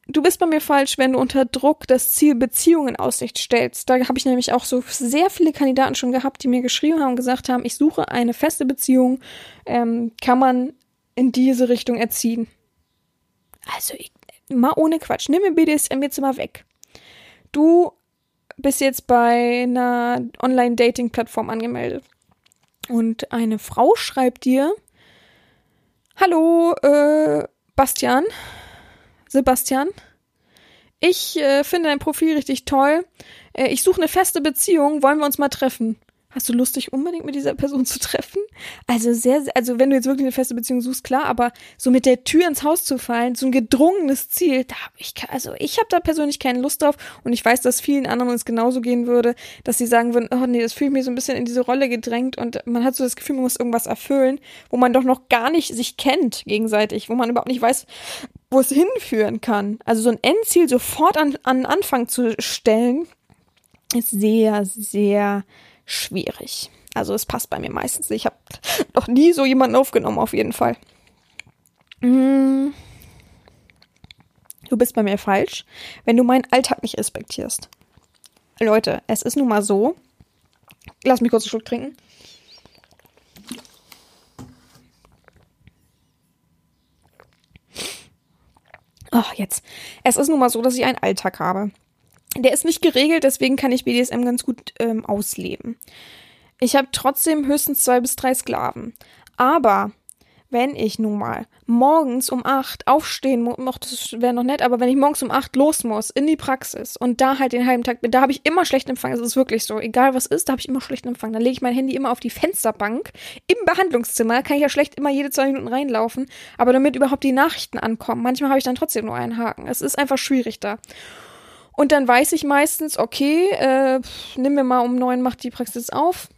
Du bist bei mir falsch, wenn du unter Druck das Ziel Beziehungen in Aussicht stellst. Da habe ich nämlich auch so sehr viele Kandidaten schon gehabt, die mir geschrieben haben und gesagt haben, ich suche eine feste Beziehung. Ähm, kann man in diese Richtung erziehen? Also, ich, mal ohne Quatsch. Nimm mir BDSM jetzt mal weg. Du bist jetzt bei einer Online-Dating-Plattform angemeldet. Und eine Frau schreibt dir, Hallo, äh, Bastian, Sebastian. Ich äh, finde dein Profil richtig toll. Äh, ich suche eine feste Beziehung. Wollen wir uns mal treffen? Hast du Lust, dich unbedingt mit dieser Person zu treffen? Also sehr, also wenn du jetzt wirklich eine feste Beziehung suchst, klar, aber so mit der Tür ins Haus zu fallen, so ein gedrungenes Ziel, da habe ich, also ich habe da persönlich keine Lust drauf und ich weiß, dass vielen anderen es genauso gehen würde, dass sie sagen würden, oh nee, das fühlt mich so ein bisschen in diese Rolle gedrängt und man hat so das Gefühl, man muss irgendwas erfüllen, wo man doch noch gar nicht sich kennt gegenseitig, wo man überhaupt nicht weiß, wo es hinführen kann. Also so ein Endziel sofort an, an Anfang zu stellen, ist sehr, sehr schwierig. Also es passt bei mir meistens. Ich habe noch nie so jemanden aufgenommen, auf jeden Fall. Mm. Du bist bei mir falsch, wenn du meinen Alltag nicht respektierst. Leute, es ist nun mal so. Lass mich kurz einen Schluck trinken. Ach, jetzt. Es ist nun mal so, dass ich einen Alltag habe. Der ist nicht geregelt, deswegen kann ich BDSM ganz gut ähm, ausleben. Ich habe trotzdem höchstens zwei bis drei Sklaven. Aber wenn ich nun mal morgens um acht aufstehen muss, das wäre noch nett, aber wenn ich morgens um acht los muss in die Praxis und da halt den halben Tag bin, da habe ich immer schlechten Empfang. Es ist wirklich so. Egal was ist, da habe ich immer schlechten Empfang. Dann lege ich mein Handy immer auf die Fensterbank. Im Behandlungszimmer kann ich ja schlecht immer jede zwei Minuten reinlaufen. Aber damit überhaupt die Nachrichten ankommen, manchmal habe ich dann trotzdem nur einen Haken. Es ist einfach schwierig da. Und dann weiß ich meistens, okay, äh, nimm mir mal um neun, macht die Praxis auf.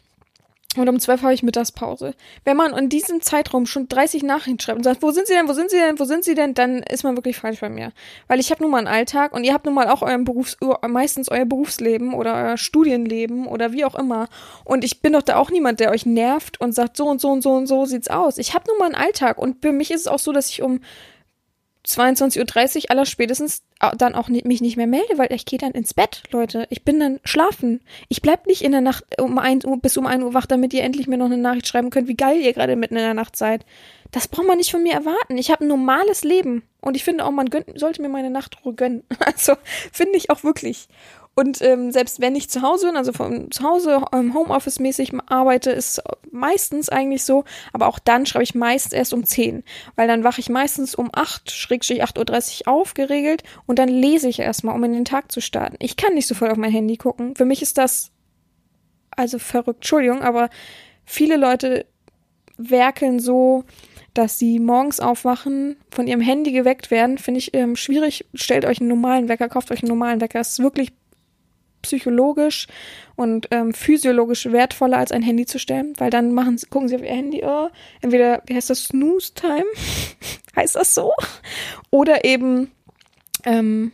Und um zwölf habe ich Mittagspause. Wenn man in diesem Zeitraum schon 30 Nachrichten schreibt und sagt, wo sind Sie denn, wo sind Sie denn, wo sind Sie denn, dann ist man wirklich falsch bei mir. Weil ich habe nun mal einen Alltag und ihr habt nun mal auch euren Berufs meistens euer Berufsleben oder euer Studienleben oder wie auch immer. Und ich bin doch da auch niemand, der euch nervt und sagt, so und so und so und so sieht's aus. Ich habe nun mal einen Alltag und für mich ist es auch so, dass ich um 22.30 Uhr aller spätestens dann auch mich nicht mehr melde, weil ich gehe dann ins Bett, Leute. Ich bin dann schlafen. Ich bleib nicht in der Nacht um ein Uhr bis um ein Uhr wach, damit ihr endlich mir noch eine Nachricht schreiben könnt, wie geil ihr gerade mitten in der Nacht seid. Das braucht man nicht von mir erwarten. Ich habe ein normales Leben und ich finde auch, man gönnt, sollte mir meine Nachtruhe gönnen. Also finde ich auch wirklich. Und ähm, selbst wenn ich zu Hause bin, also von zu Hause ähm, Homeoffice-mäßig arbeite, ist meistens eigentlich so, aber auch dann schreibe ich meist erst um 10, weil dann wache ich meistens um 8, schrägstrich 8.30 Uhr auf, geregelt, und dann lese ich erstmal, um in den Tag zu starten. Ich kann nicht sofort auf mein Handy gucken. Für mich ist das also verrückt, Entschuldigung, aber viele Leute werkeln so, dass sie morgens aufwachen, von ihrem Handy geweckt werden, finde ich ähm, schwierig. Stellt euch einen normalen Wecker, kauft euch einen normalen Wecker. Es ist wirklich psychologisch und ähm, physiologisch wertvoller als ein Handy zu stellen, weil dann machen sie, gucken sie auf ihr Handy, oh, entweder, wie heißt das, Snooze Time? heißt das so? Oder eben ähm,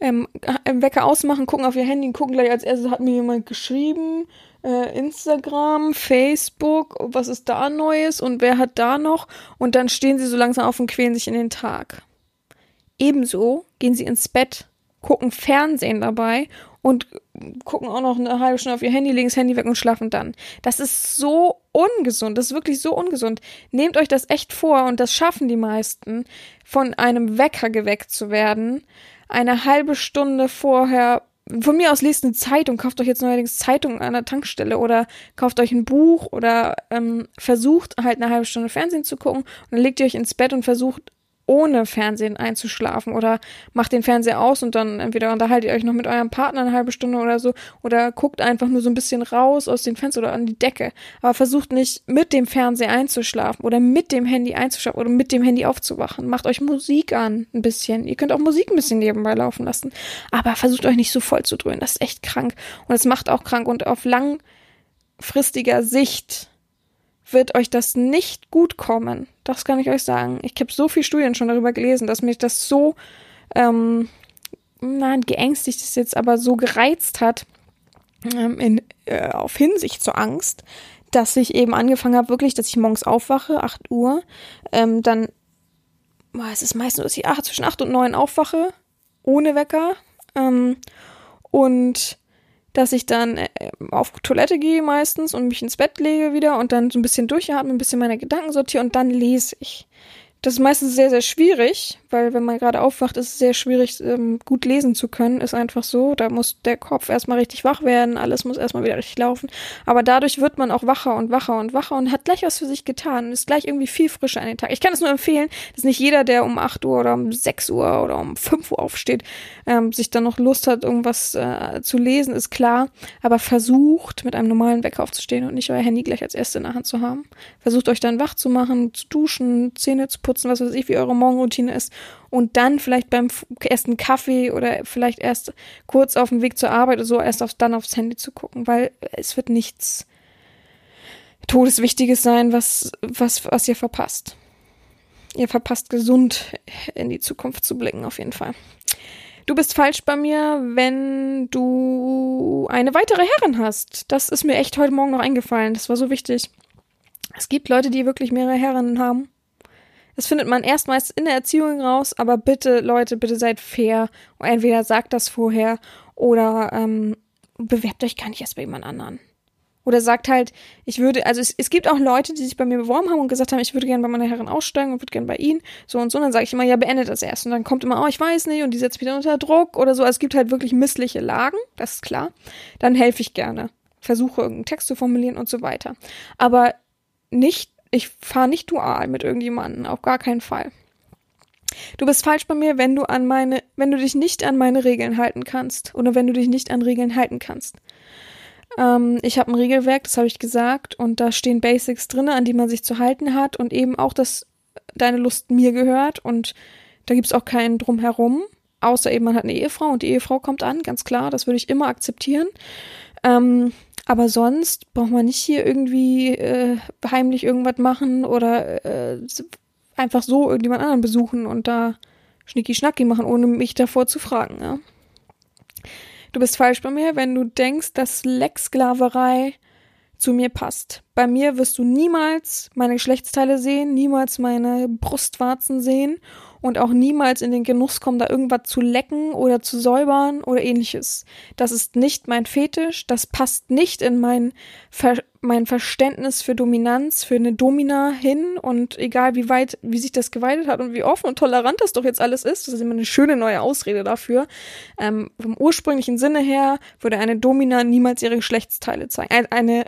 ähm, Wecker ausmachen, gucken auf ihr Handy, gucken gleich als erstes hat mir jemand geschrieben, äh, Instagram, Facebook, was ist da Neues und wer hat da noch und dann stehen sie so langsam auf und quälen sich in den Tag. Ebenso gehen sie ins Bett, gucken Fernsehen dabei und gucken auch noch eine halbe Stunde auf ihr Handy, legen das Handy weg und schlafen dann. Das ist so ungesund, das ist wirklich so ungesund. Nehmt euch das echt vor und das schaffen die meisten, von einem Wecker geweckt zu werden, eine halbe Stunde vorher von mir aus lest eine Zeitung, kauft euch jetzt neuerdings Zeitung an der Tankstelle oder kauft euch ein Buch oder ähm, versucht halt eine halbe Stunde Fernsehen zu gucken und dann legt ihr euch ins Bett und versucht ohne Fernsehen einzuschlafen oder macht den Fernseher aus und dann entweder unterhaltet ihr euch noch mit eurem Partner eine halbe Stunde oder so oder guckt einfach nur so ein bisschen raus aus dem Fenster oder an die Decke. Aber versucht nicht mit dem Fernseher einzuschlafen oder mit dem Handy einzuschlafen oder mit dem Handy aufzuwachen. Macht euch Musik an, ein bisschen. Ihr könnt auch Musik ein bisschen nebenbei laufen lassen. Aber versucht euch nicht so voll zu dröhnen. Das ist echt krank. Und es macht auch krank und auf langfristiger Sicht wird euch das nicht gut kommen. Das kann ich euch sagen. Ich habe so viele Studien schon darüber gelesen, dass mich das so, ähm, nein, geängstigt ist jetzt, aber so gereizt hat, ähm, in, äh, auf Hinsicht zur Angst, dass ich eben angefangen habe, wirklich, dass ich morgens aufwache, 8 Uhr, ähm, dann, boah, es ist meistens, dass ich ach, zwischen 8 und 9 aufwache, ohne Wecker, ähm, und dass ich dann äh, auf Toilette gehe meistens und mich ins Bett lege wieder und dann so ein bisschen durchatme, ein bisschen meine Gedanken sortiere und dann lese ich. Das ist meistens sehr, sehr schwierig, weil wenn man gerade aufwacht, ist es sehr schwierig, ähm, gut lesen zu können. Ist einfach so. Da muss der Kopf erstmal richtig wach werden, alles muss erstmal wieder richtig laufen. Aber dadurch wird man auch wacher und wacher und wacher und hat gleich was für sich getan und ist gleich irgendwie viel frischer an den Tag. Ich kann es nur empfehlen, dass nicht jeder, der um 8 Uhr oder um 6 Uhr oder um 5 Uhr aufsteht, ähm, sich dann noch Lust hat, irgendwas äh, zu lesen, ist klar. Aber versucht, mit einem normalen Wecker aufzustehen und nicht euer Handy gleich als erste in der Hand zu haben. Versucht euch dann wach zu machen, zu duschen, Zähne zu putzen putzen, was weiß ich, wie eure Morgenroutine ist. Und dann vielleicht beim ersten Kaffee oder vielleicht erst kurz auf dem Weg zur Arbeit oder so, erst auf, dann aufs Handy zu gucken, weil es wird nichts Todeswichtiges sein, was, was, was ihr verpasst. Ihr verpasst gesund in die Zukunft zu blicken, auf jeden Fall. Du bist falsch bei mir, wenn du eine weitere Herrin hast. Das ist mir echt heute Morgen noch eingefallen. Das war so wichtig. Es gibt Leute, die wirklich mehrere Herrinnen haben. Das findet man erst meist in der Erziehung raus, aber bitte, Leute, bitte seid fair. Entweder sagt das vorher oder ähm, bewerbt euch gar nicht erst bei jemand anderen. Oder sagt halt, ich würde, also es, es gibt auch Leute, die sich bei mir beworben haben und gesagt haben, ich würde gerne bei meiner Herren aussteigen und würde gerne bei ihnen, so und so. Und dann sage ich immer, ja, beendet das erst. Und dann kommt immer, oh, ich weiß nicht, und die setzt wieder unter Druck oder so. Also es gibt halt wirklich missliche Lagen, das ist klar. Dann helfe ich gerne. Versuche irgendeinen Text zu formulieren und so weiter. Aber nicht, ich fahre nicht dual mit irgendjemandem, auf gar keinen Fall. Du bist falsch bei mir, wenn du an meine, wenn du dich nicht an meine Regeln halten kannst oder wenn du dich nicht an Regeln halten kannst. Ähm, ich habe ein Regelwerk, das habe ich gesagt, und da stehen Basics drin, an die man sich zu halten hat und eben auch, dass deine Lust mir gehört und da gibt's auch keinen drumherum, außer eben man hat eine Ehefrau und die Ehefrau kommt an, ganz klar, das würde ich immer akzeptieren. Ähm, aber sonst braucht man nicht hier irgendwie äh, heimlich irgendwas machen oder äh, einfach so irgendjemand anderen besuchen und da Schnicki-Schnacki machen, ohne mich davor zu fragen. Ja? Du bist falsch bei mir, wenn du denkst, dass Lecksklaverei zu mir passt. Bei mir wirst du niemals meine Geschlechtsteile sehen, niemals meine Brustwarzen sehen und auch niemals in den Genuss kommen, da irgendwas zu lecken oder zu säubern oder ähnliches. Das ist nicht mein Fetisch, das passt nicht in mein, Ver mein Verständnis für Dominanz, für eine Domina hin und egal wie weit, wie sich das geweitet hat und wie offen und tolerant das doch jetzt alles ist, das ist immer eine schöne neue Ausrede dafür. Ähm, vom ursprünglichen Sinne her würde eine Domina niemals ihre Geschlechtsteile zeigen. Eine, eine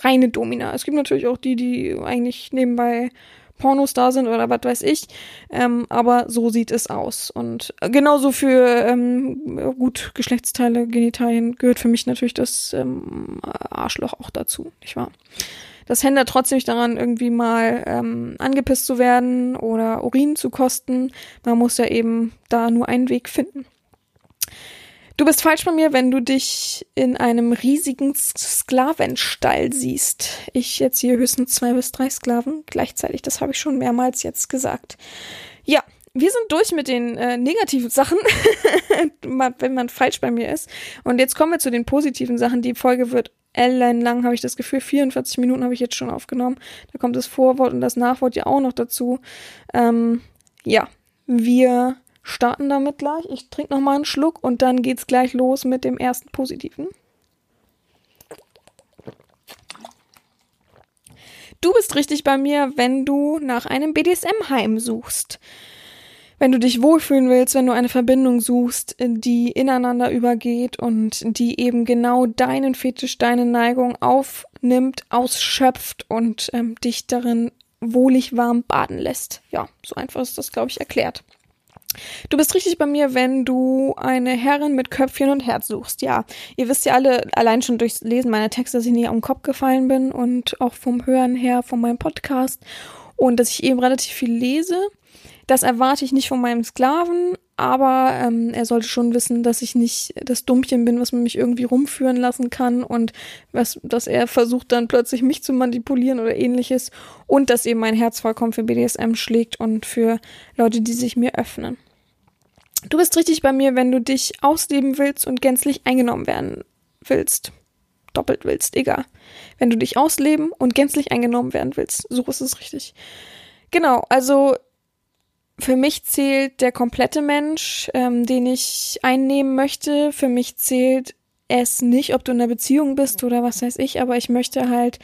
reine Domina. Es gibt natürlich auch die, die eigentlich nebenbei Pornos da sind oder was weiß ich. Ähm, aber so sieht es aus. Und genauso für ähm, gut Geschlechtsteile, Genitalien gehört für mich natürlich das ähm, Arschloch auch dazu, nicht wahr? Das hindert trotzdem nicht daran, irgendwie mal ähm, angepisst zu werden oder Urin zu kosten. Man muss ja eben da nur einen Weg finden. Du bist falsch bei mir, wenn du dich in einem riesigen Sklavenstall siehst. Ich jetzt hier höchstens zwei bis drei Sklaven gleichzeitig. Das habe ich schon mehrmals jetzt gesagt. Ja, wir sind durch mit den äh, negativen Sachen, wenn man falsch bei mir ist. Und jetzt kommen wir zu den positiven Sachen. Die Folge wird ellenlang, habe ich das Gefühl. 44 Minuten habe ich jetzt schon aufgenommen. Da kommt das Vorwort und das Nachwort ja auch noch dazu. Ähm, ja, wir starten damit gleich. Ich trinke noch mal einen Schluck und dann geht's gleich los mit dem ersten positiven. Du bist richtig bei mir, wenn du nach einem BDSM-Heim suchst. Wenn du dich wohlfühlen willst, wenn du eine Verbindung suchst, die ineinander übergeht und die eben genau deinen Fetisch, deine Neigung aufnimmt, ausschöpft und ähm, dich darin wohlig warm baden lässt. Ja, so einfach ist das, glaube ich, erklärt. Du bist richtig bei mir, wenn du eine Herrin mit Köpfchen und Herz suchst. Ja, ihr wisst ja alle, allein schon durchs Lesen meiner Texte, dass ich nie am Kopf gefallen bin und auch vom Hören her von meinem Podcast und dass ich eben relativ viel lese. Das erwarte ich nicht von meinem Sklaven, aber ähm, er sollte schon wissen, dass ich nicht das Dummchen bin, was man mich irgendwie rumführen lassen kann und was, dass er versucht dann plötzlich mich zu manipulieren oder ähnliches und dass eben mein Herz vollkommen für BDSM schlägt und für Leute, die sich mir öffnen. Du bist richtig bei mir, wenn du dich ausleben willst und gänzlich eingenommen werden willst. Doppelt willst, egal. Wenn du dich ausleben und gänzlich eingenommen werden willst. So ist es richtig. Genau, also für mich zählt der komplette Mensch, ähm, den ich einnehmen möchte. Für mich zählt es nicht, ob du in einer Beziehung bist oder was weiß ich, aber ich möchte halt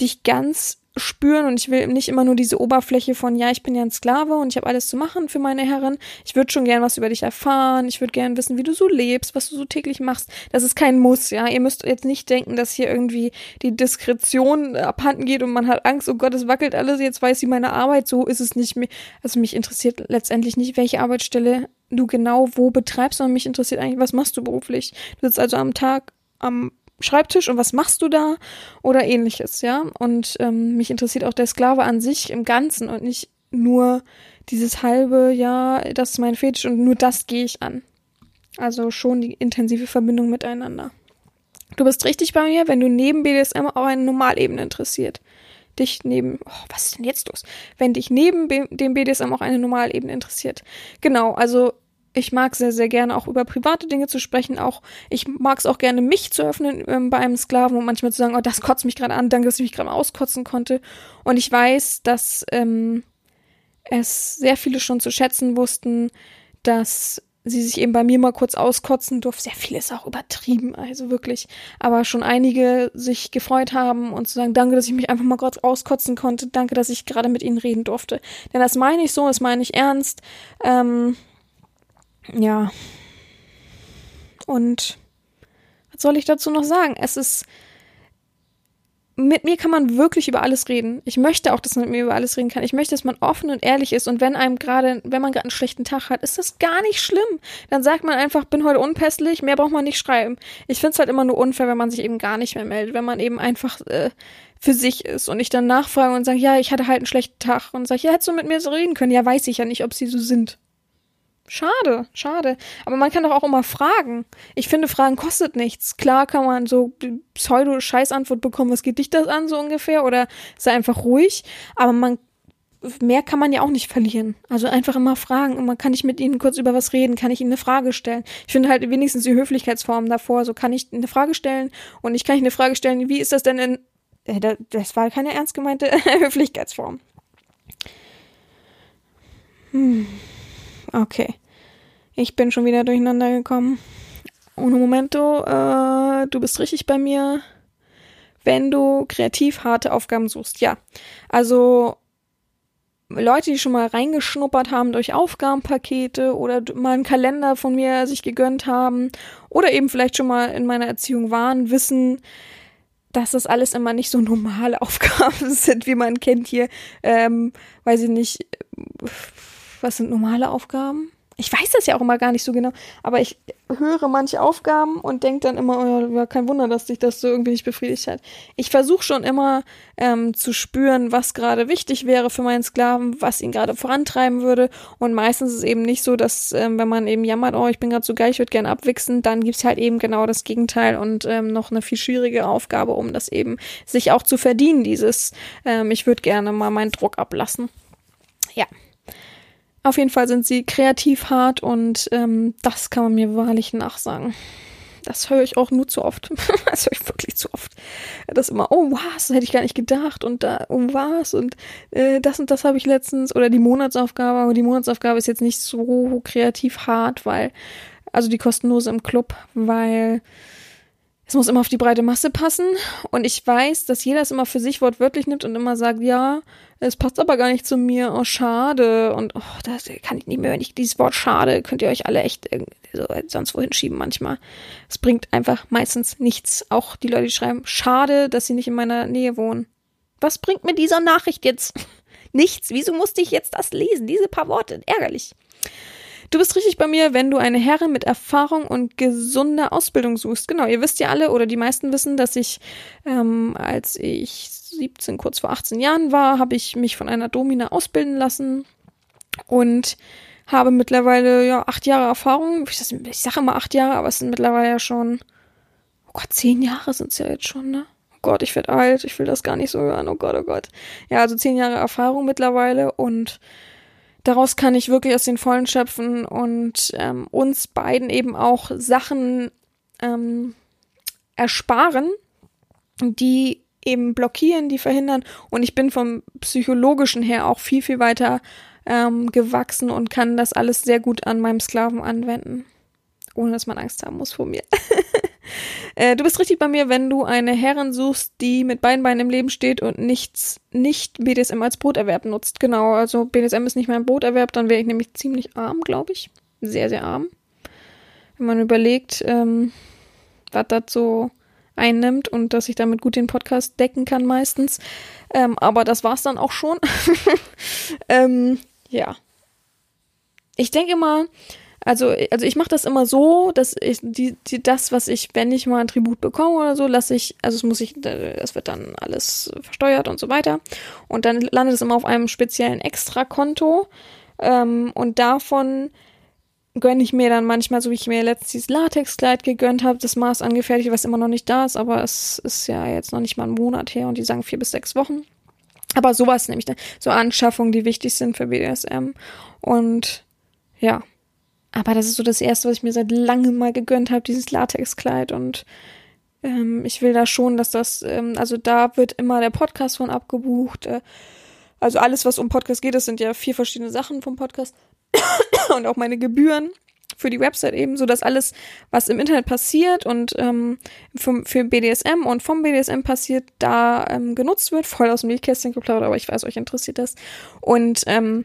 dich ganz spüren und ich will nicht immer nur diese Oberfläche von, ja, ich bin ja ein Sklave und ich habe alles zu machen für meine Herren. Ich würde schon gern was über dich erfahren. Ich würde gern wissen, wie du so lebst, was du so täglich machst. Das ist kein Muss, ja. Ihr müsst jetzt nicht denken, dass hier irgendwie die Diskretion abhanden geht und man hat Angst, oh Gott, es wackelt alles, jetzt weiß sie meine Arbeit. So ist es nicht mehr. Also mich interessiert letztendlich nicht, welche Arbeitsstelle du genau wo betreibst, sondern mich interessiert eigentlich, was machst du beruflich. Du sitzt also am Tag am Schreibtisch und was machst du da oder ähnliches, ja. Und ähm, mich interessiert auch der Sklave an sich im Ganzen und nicht nur dieses halbe, ja, das ist mein Fetisch und nur das gehe ich an. Also schon die intensive Verbindung miteinander. Du bist richtig bei mir, wenn du neben BDSM auch eine Normalebene interessiert. Dich neben, oh, was ist denn jetzt los? Wenn dich neben dem BDSM auch eine Normalebene interessiert. Genau, also ich mag sehr, sehr gerne auch über private Dinge zu sprechen. Auch ich mag es auch gerne, mich zu öffnen ähm, bei einem Sklaven und manchmal zu sagen, oh, das kotzt mich gerade an, danke, dass ich mich gerade auskotzen konnte. Und ich weiß, dass ähm, es sehr viele schon zu schätzen wussten, dass sie sich eben bei mir mal kurz auskotzen durfte. Sehr viel ist auch übertrieben, also wirklich. Aber schon einige sich gefreut haben und zu sagen, danke, dass ich mich einfach mal gerade auskotzen konnte. Danke, dass ich gerade mit ihnen reden durfte. Denn das meine ich so, das meine ich ernst. Ähm, ja. Und was soll ich dazu noch sagen? Es ist mit mir kann man wirklich über alles reden. Ich möchte auch, dass man mit mir über alles reden kann. Ich möchte, dass man offen und ehrlich ist. Und wenn einem gerade, wenn man gerade einen schlechten Tag hat, ist das gar nicht schlimm. Dann sagt man einfach, bin heute unpässlich, mehr braucht man nicht schreiben. Ich finde es halt immer nur unfair, wenn man sich eben gar nicht mehr meldet, wenn man eben einfach äh, für sich ist und ich dann nachfrage und sage, ja, ich hatte halt einen schlechten Tag und sage, ja, hättest du mit mir so reden können? Ja, weiß ich ja nicht, ob sie so sind. Schade, schade. Aber man kann doch auch immer fragen. Ich finde, Fragen kostet nichts. Klar kann man so Pseudo-Scheiß-Antwort bekommen, was geht dich das an, so ungefähr, oder sei einfach ruhig. Aber man, mehr kann man ja auch nicht verlieren. Also einfach immer fragen. Und man kann ich mit ihnen kurz über was reden, kann ich ihnen eine Frage stellen. Ich finde halt wenigstens die Höflichkeitsform davor. So kann ich eine Frage stellen und ich kann ich eine Frage stellen, wie ist das denn in, äh, das war keine ernst gemeinte Höflichkeitsform. Hm. Okay. Ich bin schon wieder durcheinander gekommen. Uno momento, äh, du bist richtig bei mir. Wenn du kreativ harte Aufgaben suchst, ja. Also Leute, die schon mal reingeschnuppert haben durch Aufgabenpakete oder mal einen Kalender von mir sich gegönnt haben oder eben vielleicht schon mal in meiner Erziehung waren, wissen, dass das alles immer nicht so normale Aufgaben sind, wie man kennt hier. Ähm, weiß ich nicht, was sind normale Aufgaben? Ich weiß das ja auch immer gar nicht so genau, aber ich höre manche Aufgaben und denke dann immer, oh ja, kein Wunder, dass dich das so irgendwie nicht befriedigt hat. Ich versuche schon immer ähm, zu spüren, was gerade wichtig wäre für meinen Sklaven, was ihn gerade vorantreiben würde. Und meistens ist es eben nicht so, dass ähm, wenn man eben jammert, oh, ich bin gerade so geil, ich würde gerne abwichsen, dann gibt's halt eben genau das Gegenteil und ähm, noch eine viel schwierige Aufgabe, um das eben sich auch zu verdienen, dieses, ähm, ich würde gerne mal meinen Druck ablassen. Ja. Auf jeden Fall sind sie kreativ hart und ähm, das kann man mir wahrlich nachsagen. Das höre ich auch nur zu oft. das höre ich wirklich zu oft. Das immer, oh was, das hätte ich gar nicht gedacht und da, oh was und äh, das und das habe ich letztens oder die Monatsaufgabe, aber die Monatsaufgabe ist jetzt nicht so kreativ hart, weil, also die kostenlose im Club, weil es muss immer auf die breite Masse passen und ich weiß, dass jeder es immer für sich wortwörtlich nimmt und immer sagt, ja, es passt aber gar nicht zu mir, oh schade und oh, das kann ich nicht mehr, wenn ich dieses Wort schade, könnt ihr euch alle echt so sonst wohin schieben manchmal. Es bringt einfach meistens nichts. Auch die Leute, die schreiben, schade, dass sie nicht in meiner Nähe wohnen. Was bringt mir dieser Nachricht jetzt? Nichts. Wieso musste ich jetzt das lesen? Diese paar Worte. Ärgerlich. Du bist richtig bei mir, wenn du eine Herrin mit Erfahrung und gesunder Ausbildung suchst. Genau, ihr wisst ja alle oder die meisten wissen, dass ich, ähm, als ich 17, kurz vor 18 Jahren war, habe ich mich von einer Domina ausbilden lassen und habe mittlerweile ja acht Jahre Erfahrung. Ich, ich sage immer acht Jahre, aber es sind mittlerweile ja schon, oh Gott, zehn Jahre sind es ja jetzt schon, ne? Oh Gott, ich werde alt, ich will das gar nicht so hören, oh Gott, oh Gott. Ja, also zehn Jahre Erfahrung mittlerweile und daraus kann ich wirklich aus den Vollen schöpfen und ähm, uns beiden eben auch Sachen ähm, ersparen, die eben blockieren, die verhindern. Und ich bin vom psychologischen her auch viel, viel weiter ähm, gewachsen und kann das alles sehr gut an meinem Sklaven anwenden. Ohne dass man Angst haben muss vor mir. Äh, du bist richtig bei mir, wenn du eine Herrin suchst, die mit beiden Beinen im Leben steht und nichts, nicht BDSM als Broterwerb nutzt. Genau, also BDSM ist nicht mein Broterwerb, dann wäre ich nämlich ziemlich arm, glaube ich. Sehr, sehr arm. Wenn man überlegt, ähm, was das so einnimmt und dass ich damit gut den Podcast decken kann meistens. Ähm, aber das war's dann auch schon. ähm, ja. Ich denke mal, also, also ich mache das immer so, dass ich die, die, das, was ich, wenn ich mal ein Tribut bekomme oder so, lasse ich, also es muss ich, es wird dann alles versteuert und so weiter. Und dann landet es immer auf einem speziellen Extrakonto. Ähm, und davon gönne ich mir dann manchmal, so wie ich mir letztens dieses Latexkleid gegönnt habe, das Maß angefertigt, was immer noch nicht da ist, aber es ist ja jetzt noch nicht mal ein Monat her und die sagen vier bis sechs Wochen. Aber sowas nämlich, so Anschaffungen, die wichtig sind für BDSM. Und ja, aber das ist so das Erste, was ich mir seit langem mal gegönnt habe, dieses Latexkleid. Und ähm, ich will da schon, dass das, ähm, also da wird immer der Podcast von abgebucht. Äh, also alles, was um Podcast geht, das sind ja vier verschiedene Sachen vom Podcast. Und auch meine Gebühren für die Website eben, so dass alles, was im Internet passiert und ähm, vom, für BDSM und vom BDSM passiert, da ähm, genutzt wird. Voll aus dem Liedkästchen geplaudert, aber ich weiß, euch interessiert das. Und ähm,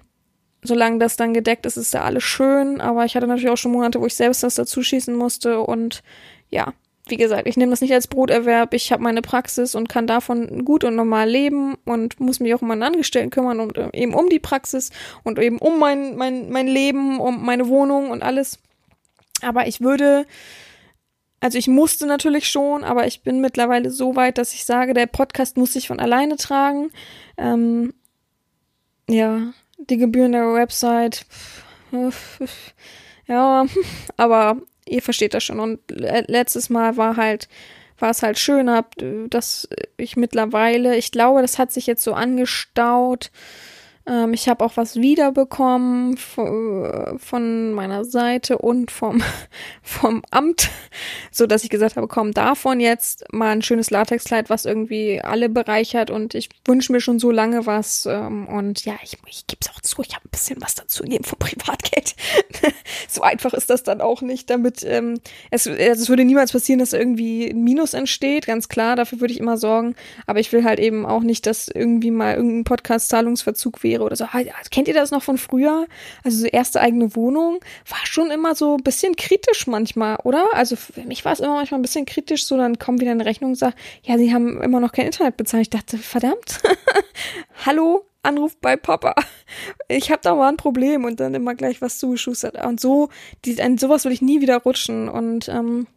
solange das dann gedeckt ist, ist ja alles schön. Aber ich hatte natürlich auch schon Monate, wo ich selbst das dazu schießen musste und ja, wie gesagt, ich nehme das nicht als Broterwerb. Ich habe meine Praxis und kann davon gut und normal leben und muss mich auch um meinen Angestellten kümmern und äh, eben um die Praxis und eben um mein, mein, mein Leben, um meine Wohnung und alles. Aber ich würde, also ich musste natürlich schon, aber ich bin mittlerweile so weit, dass ich sage, der Podcast muss sich von alleine tragen. Ähm, ja, die Gebühren der Website. Ja, aber ihr versteht das schon. Und letztes Mal war halt, war es halt schön, dass ich mittlerweile, ich glaube, das hat sich jetzt so angestaut, ähm, ich habe auch was wiederbekommen von meiner Seite und vom, vom Amt, so dass ich gesagt habe, komm, davon jetzt mal ein schönes Latexkleid, was irgendwie alle bereichert und ich wünsche mir schon so lange was ähm, und ja, ich, ich gebe es auch zu, ich habe ein bisschen was dazu gegeben vom Privatgeld. so einfach ist das dann auch nicht, damit ähm, es, also es würde niemals passieren, dass irgendwie ein Minus entsteht, ganz klar, dafür würde ich immer sorgen, aber ich will halt eben auch nicht, dass irgendwie mal irgendein Podcast-Zahlungsverzug wäre wäre oder so. Kennt ihr das noch von früher? Also so erste eigene Wohnung war schon immer so ein bisschen kritisch manchmal, oder? Also für mich war es immer manchmal ein bisschen kritisch, so dann kommt wieder eine Rechnung und sagt, ja, sie haben immer noch kein Internet bezahlt. Ich dachte, verdammt, hallo, Anruf bei Papa. Ich habe da mal ein Problem und dann immer gleich was zugeschustert. Und so, die, an sowas will ich nie wieder rutschen. Und ähm,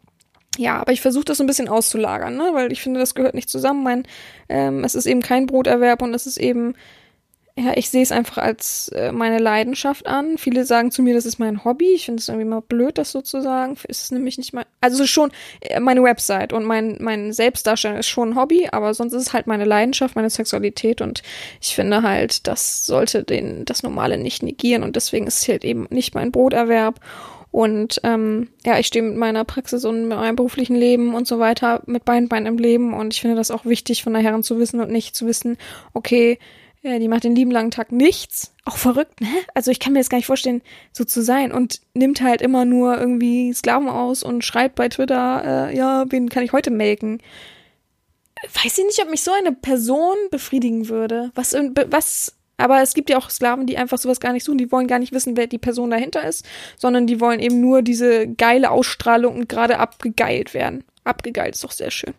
ja, aber ich versuche das so ein bisschen auszulagern, ne? weil ich finde, das gehört nicht zusammen. Mein, ähm, es ist eben kein Broterwerb und es ist eben ja, ich sehe es einfach als äh, meine Leidenschaft an. Viele sagen zu mir, das ist mein Hobby. Ich finde es irgendwie mal blöd, das so zu sagen. Ist es nämlich nicht mein, also schon äh, meine Website und mein, mein Selbstdarstellung ist schon ein Hobby, aber sonst ist es halt meine Leidenschaft, meine Sexualität und ich finde halt, das sollte den, das Normale nicht negieren und deswegen ist es halt eben nicht mein Broterwerb. Und ähm, ja, ich stehe mit meiner Praxis und mit meinem beruflichen Leben und so weiter mit beiden Beinen im Leben und ich finde das auch wichtig von Herren zu wissen und nicht zu wissen, okay, ja, die macht den lieben langen Tag nichts. Auch verrückt, ne? Also ich kann mir jetzt gar nicht vorstellen, so zu sein. Und nimmt halt immer nur irgendwie Sklaven aus und schreibt bei Twitter, äh, ja, wen kann ich heute melken? Weiß ich nicht, ob mich so eine Person befriedigen würde. Was, was, aber es gibt ja auch Sklaven, die einfach sowas gar nicht suchen. Die wollen gar nicht wissen, wer die Person dahinter ist, sondern die wollen eben nur diese geile Ausstrahlung und gerade abgegeilt werden. Abgegeilt ist doch sehr schön.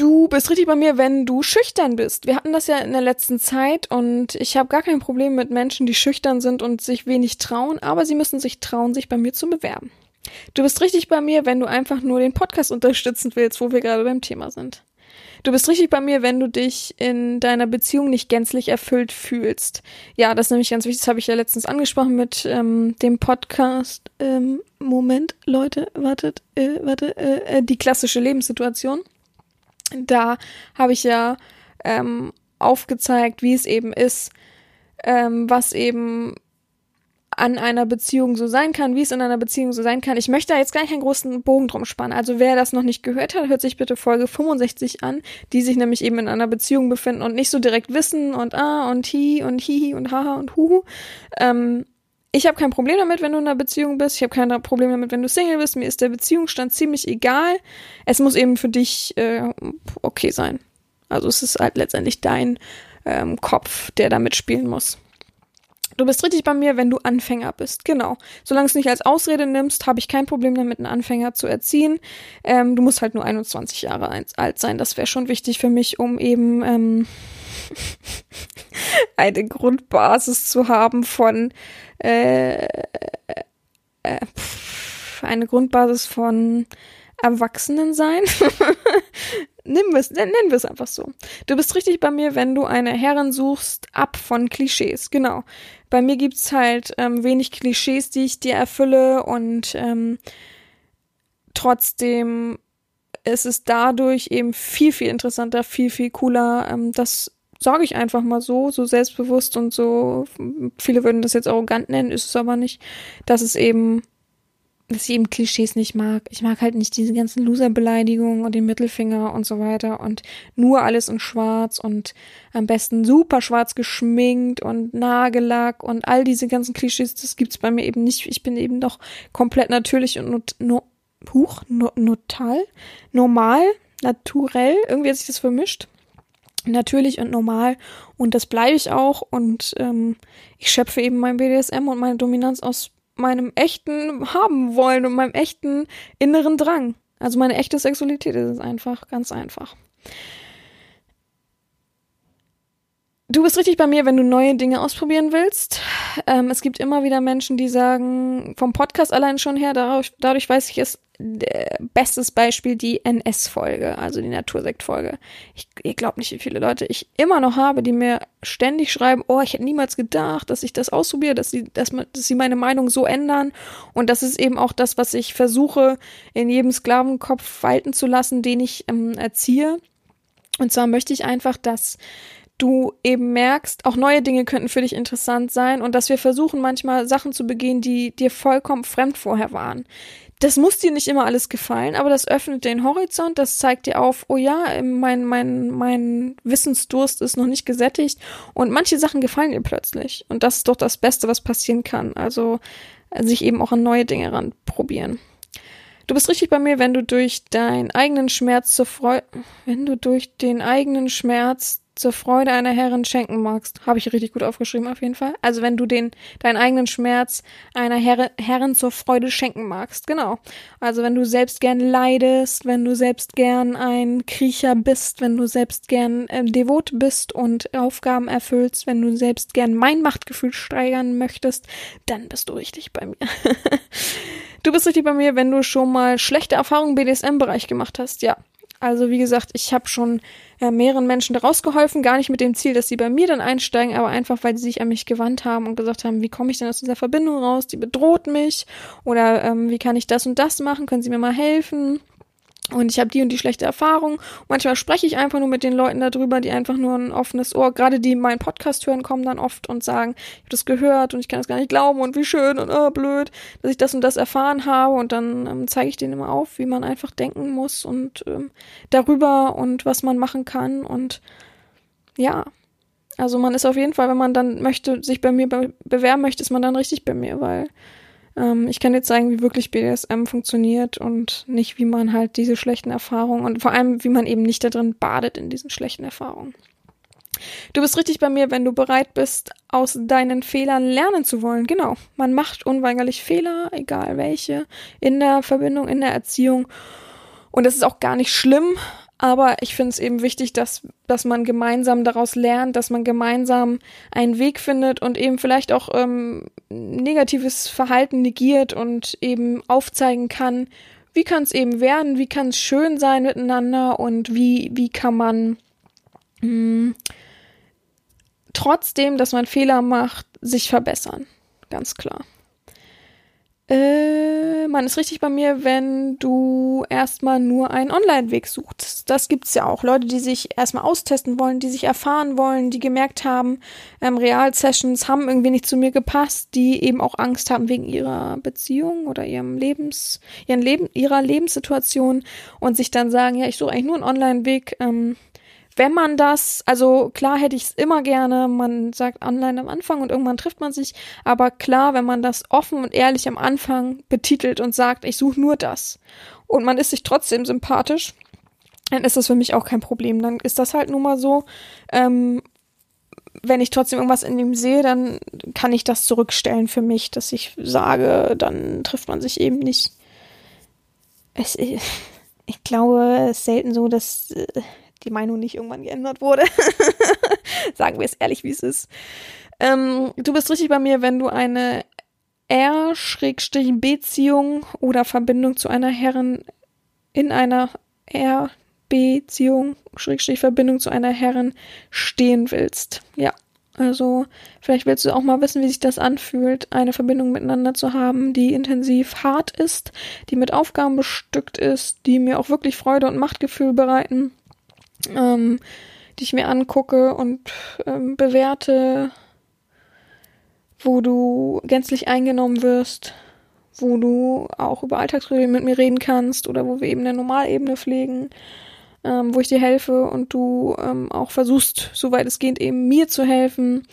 Du bist richtig bei mir, wenn du schüchtern bist. Wir hatten das ja in der letzten Zeit und ich habe gar kein Problem mit Menschen, die schüchtern sind und sich wenig trauen, aber sie müssen sich trauen, sich bei mir zu bewerben. Du bist richtig bei mir, wenn du einfach nur den Podcast unterstützen willst, wo wir gerade beim Thema sind. Du bist richtig bei mir, wenn du dich in deiner Beziehung nicht gänzlich erfüllt fühlst. Ja, das ist nämlich ganz wichtig, das habe ich ja letztens angesprochen mit ähm, dem Podcast. Ähm, Moment, Leute, wartet, äh, warte, äh, äh die klassische Lebenssituation da habe ich ja ähm, aufgezeigt, wie es eben ist, ähm, was eben an einer Beziehung so sein kann, wie es in einer Beziehung so sein kann. Ich möchte da jetzt gar keinen großen Bogen drum spannen. Also wer das noch nicht gehört hat, hört sich bitte Folge 65 an, die sich nämlich eben in einer Beziehung befinden und nicht so direkt wissen und ah und hi und hihi und haha und huhu. Ähm, ich habe kein Problem damit, wenn du in einer Beziehung bist. Ich habe kein Problem damit, wenn du Single bist. Mir ist der Beziehungsstand ziemlich egal. Es muss eben für dich äh, okay sein. Also es ist halt letztendlich dein ähm, Kopf, der da mitspielen muss. Du bist richtig bei mir, wenn du Anfänger bist. Genau. Solange es nicht als Ausrede nimmst, habe ich kein Problem damit, einen Anfänger zu erziehen. Ähm, du musst halt nur 21 Jahre alt sein. Das wäre schon wichtig für mich, um eben ähm, eine Grundbasis zu haben von äh, äh, eine Grundbasis von Erwachsenen sein. wir es nennen wir es einfach so. Du bist richtig bei mir, wenn du eine Herren suchst, ab von Klischees. Genau. Bei mir gibt's halt ähm, wenig Klischees, die ich dir erfülle und ähm, trotzdem ist es dadurch eben viel, viel interessanter, viel, viel cooler, ähm, das sage ich einfach mal so, so selbstbewusst und so, viele würden das jetzt arrogant nennen, ist es aber nicht, dass es eben dass ich eben Klischees nicht mag. Ich mag halt nicht diese ganzen Loser-Beleidigungen und den Mittelfinger und so weiter und nur alles in schwarz und am besten super schwarz geschminkt und Nagellack und all diese ganzen Klischees, das gibt's bei mir eben nicht. Ich bin eben doch komplett natürlich und not, no, huch, no, notal, normal, naturell, irgendwie hat sich das vermischt. Natürlich und normal und das bleibe ich auch und ähm, ich schöpfe eben mein BDSM und meine Dominanz aus meinem echten haben wollen und meinem echten inneren Drang. Also meine echte Sexualität ist es einfach, ganz einfach. Du bist richtig bei mir, wenn du neue Dinge ausprobieren willst. Ähm, es gibt immer wieder Menschen, die sagen, vom Podcast allein schon her, dadurch, dadurch weiß ich es, bestes Beispiel die NS-Folge, also die Natursekt-Folge. Ich, ich glaube nicht, wie viele Leute ich immer noch habe, die mir ständig schreiben, oh, ich hätte niemals gedacht, dass ich das ausprobiere, dass sie, dass, dass sie meine Meinung so ändern. Und das ist eben auch das, was ich versuche, in jedem Sklavenkopf walten zu lassen, den ich ähm, erziehe. Und zwar möchte ich einfach, dass du eben merkst, auch neue Dinge könnten für dich interessant sein und dass wir versuchen manchmal Sachen zu begehen, die dir vollkommen fremd vorher waren. Das muss dir nicht immer alles gefallen, aber das öffnet den Horizont, das zeigt dir auf, oh ja, mein, mein, mein Wissensdurst ist noch nicht gesättigt und manche Sachen gefallen dir plötzlich. Und das ist doch das Beste, was passieren kann. Also sich eben auch an neue Dinge ranprobieren. Du bist richtig bei mir, wenn du durch deinen eigenen Schmerz zur Freude, wenn du durch den eigenen Schmerz zur Freude einer Herrin schenken magst. Habe ich richtig gut aufgeschrieben auf jeden Fall. Also wenn du den deinen eigenen Schmerz einer Herre, Herrin zur Freude schenken magst. Genau. Also wenn du selbst gern leidest, wenn du selbst gern ein Kriecher bist, wenn du selbst gern äh, devot bist und Aufgaben erfüllst, wenn du selbst gern mein Machtgefühl steigern möchtest, dann bist du richtig bei mir. du bist richtig bei mir, wenn du schon mal schlechte Erfahrungen im BDSM-Bereich gemacht hast. Ja, also wie gesagt, ich habe schon äh, mehreren Menschen daraus geholfen, gar nicht mit dem Ziel, dass sie bei mir dann einsteigen, aber einfach, weil sie sich an mich gewandt haben und gesagt haben, wie komme ich denn aus dieser Verbindung raus? Die bedroht mich oder ähm, wie kann ich das und das machen? Können Sie mir mal helfen? Und ich habe die und die schlechte Erfahrung. Manchmal spreche ich einfach nur mit den Leuten darüber, die einfach nur ein offenes Ohr, gerade die meinen Podcast hören, kommen dann oft und sagen, ich habe das gehört und ich kann es gar nicht glauben und wie schön und oh, blöd, dass ich das und das erfahren habe. Und dann ähm, zeige ich denen immer auf, wie man einfach denken muss und ähm, darüber und was man machen kann. Und ja, also man ist auf jeden Fall, wenn man dann möchte, sich bei mir be bewerben möchte, ist man dann richtig bei mir, weil ähm, ich kann dir zeigen, wie wirklich BDSM funktioniert und nicht, wie man halt diese schlechten Erfahrungen und vor allem, wie man eben nicht da drin badet in diesen schlechten Erfahrungen. Du bist richtig bei mir, wenn du bereit bist, aus deinen Fehlern lernen zu wollen. Genau. Man macht unweigerlich Fehler, egal welche, in der Verbindung, in der Erziehung. Und das ist auch gar nicht schlimm, aber ich finde es eben wichtig, dass, dass man gemeinsam daraus lernt, dass man gemeinsam einen Weg findet und eben vielleicht auch ähm, negatives Verhalten negiert und eben aufzeigen kann, wie kann es eben werden, wie kann es schön sein miteinander und wie, wie kann man mh, hm, trotzdem, dass man Fehler macht, sich verbessern. Ganz klar. Äh, man ist richtig bei mir, wenn du erstmal nur einen Online-Weg suchst. Das gibt's ja auch. Leute, die sich erstmal austesten wollen, die sich erfahren wollen, die gemerkt haben, ähm, Real-Sessions haben irgendwie nicht zu mir gepasst, die eben auch Angst haben wegen ihrer Beziehung oder ihrem Lebens, ihren Leben, ihrer Lebenssituation und sich dann sagen, ja, ich suche eigentlich nur einen Online-Weg, ähm, wenn man das, also klar hätte ich es immer gerne, man sagt online am Anfang und irgendwann trifft man sich, aber klar, wenn man das offen und ehrlich am Anfang betitelt und sagt, ich suche nur das und man ist sich trotzdem sympathisch, dann ist das für mich auch kein Problem. Dann ist das halt nun mal so. Ähm, wenn ich trotzdem irgendwas in ihm sehe, dann kann ich das zurückstellen für mich, dass ich sage, dann trifft man sich eben nicht. Es, ich glaube, es ist selten so, dass äh, die Meinung nicht irgendwann geändert wurde. Sagen wir es ehrlich, wie es ist. Ähm, du bist richtig bei mir, wenn du eine R-Beziehung oder Verbindung zu einer Herrin in einer R-Beziehung, Verbindung zu einer Herrin stehen willst. Ja. Also, vielleicht willst du auch mal wissen, wie sich das anfühlt, eine Verbindung miteinander zu haben, die intensiv hart ist, die mit Aufgaben bestückt ist, die mir auch wirklich Freude und Machtgefühl bereiten ähm, die ich mir angucke und ähm, bewerte, wo du gänzlich eingenommen wirst, wo du auch über Alltagsprobleme mit mir reden kannst oder wo wir eben eine Normalebene pflegen, ähm, wo ich dir helfe und du ähm, auch versuchst, soweit es geht, eben mir zu helfen.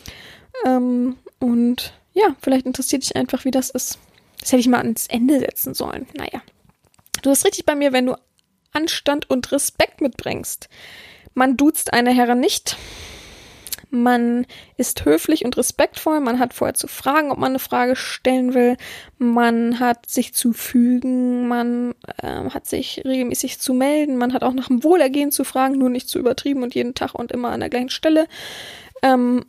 Ähm, und ja, vielleicht interessiert dich einfach, wie das ist. Das hätte ich mal ans Ende setzen sollen. Naja. Du bist richtig bei mir, wenn du Anstand und Respekt mitbringst. Man duzt eine Herren nicht. Man ist höflich und respektvoll. Man hat vorher zu fragen, ob man eine Frage stellen will. Man hat sich zu fügen. Man äh, hat sich regelmäßig zu melden. Man hat auch nach dem Wohlergehen zu fragen, nur nicht zu übertrieben und jeden Tag und immer an der gleichen Stelle. Ähm,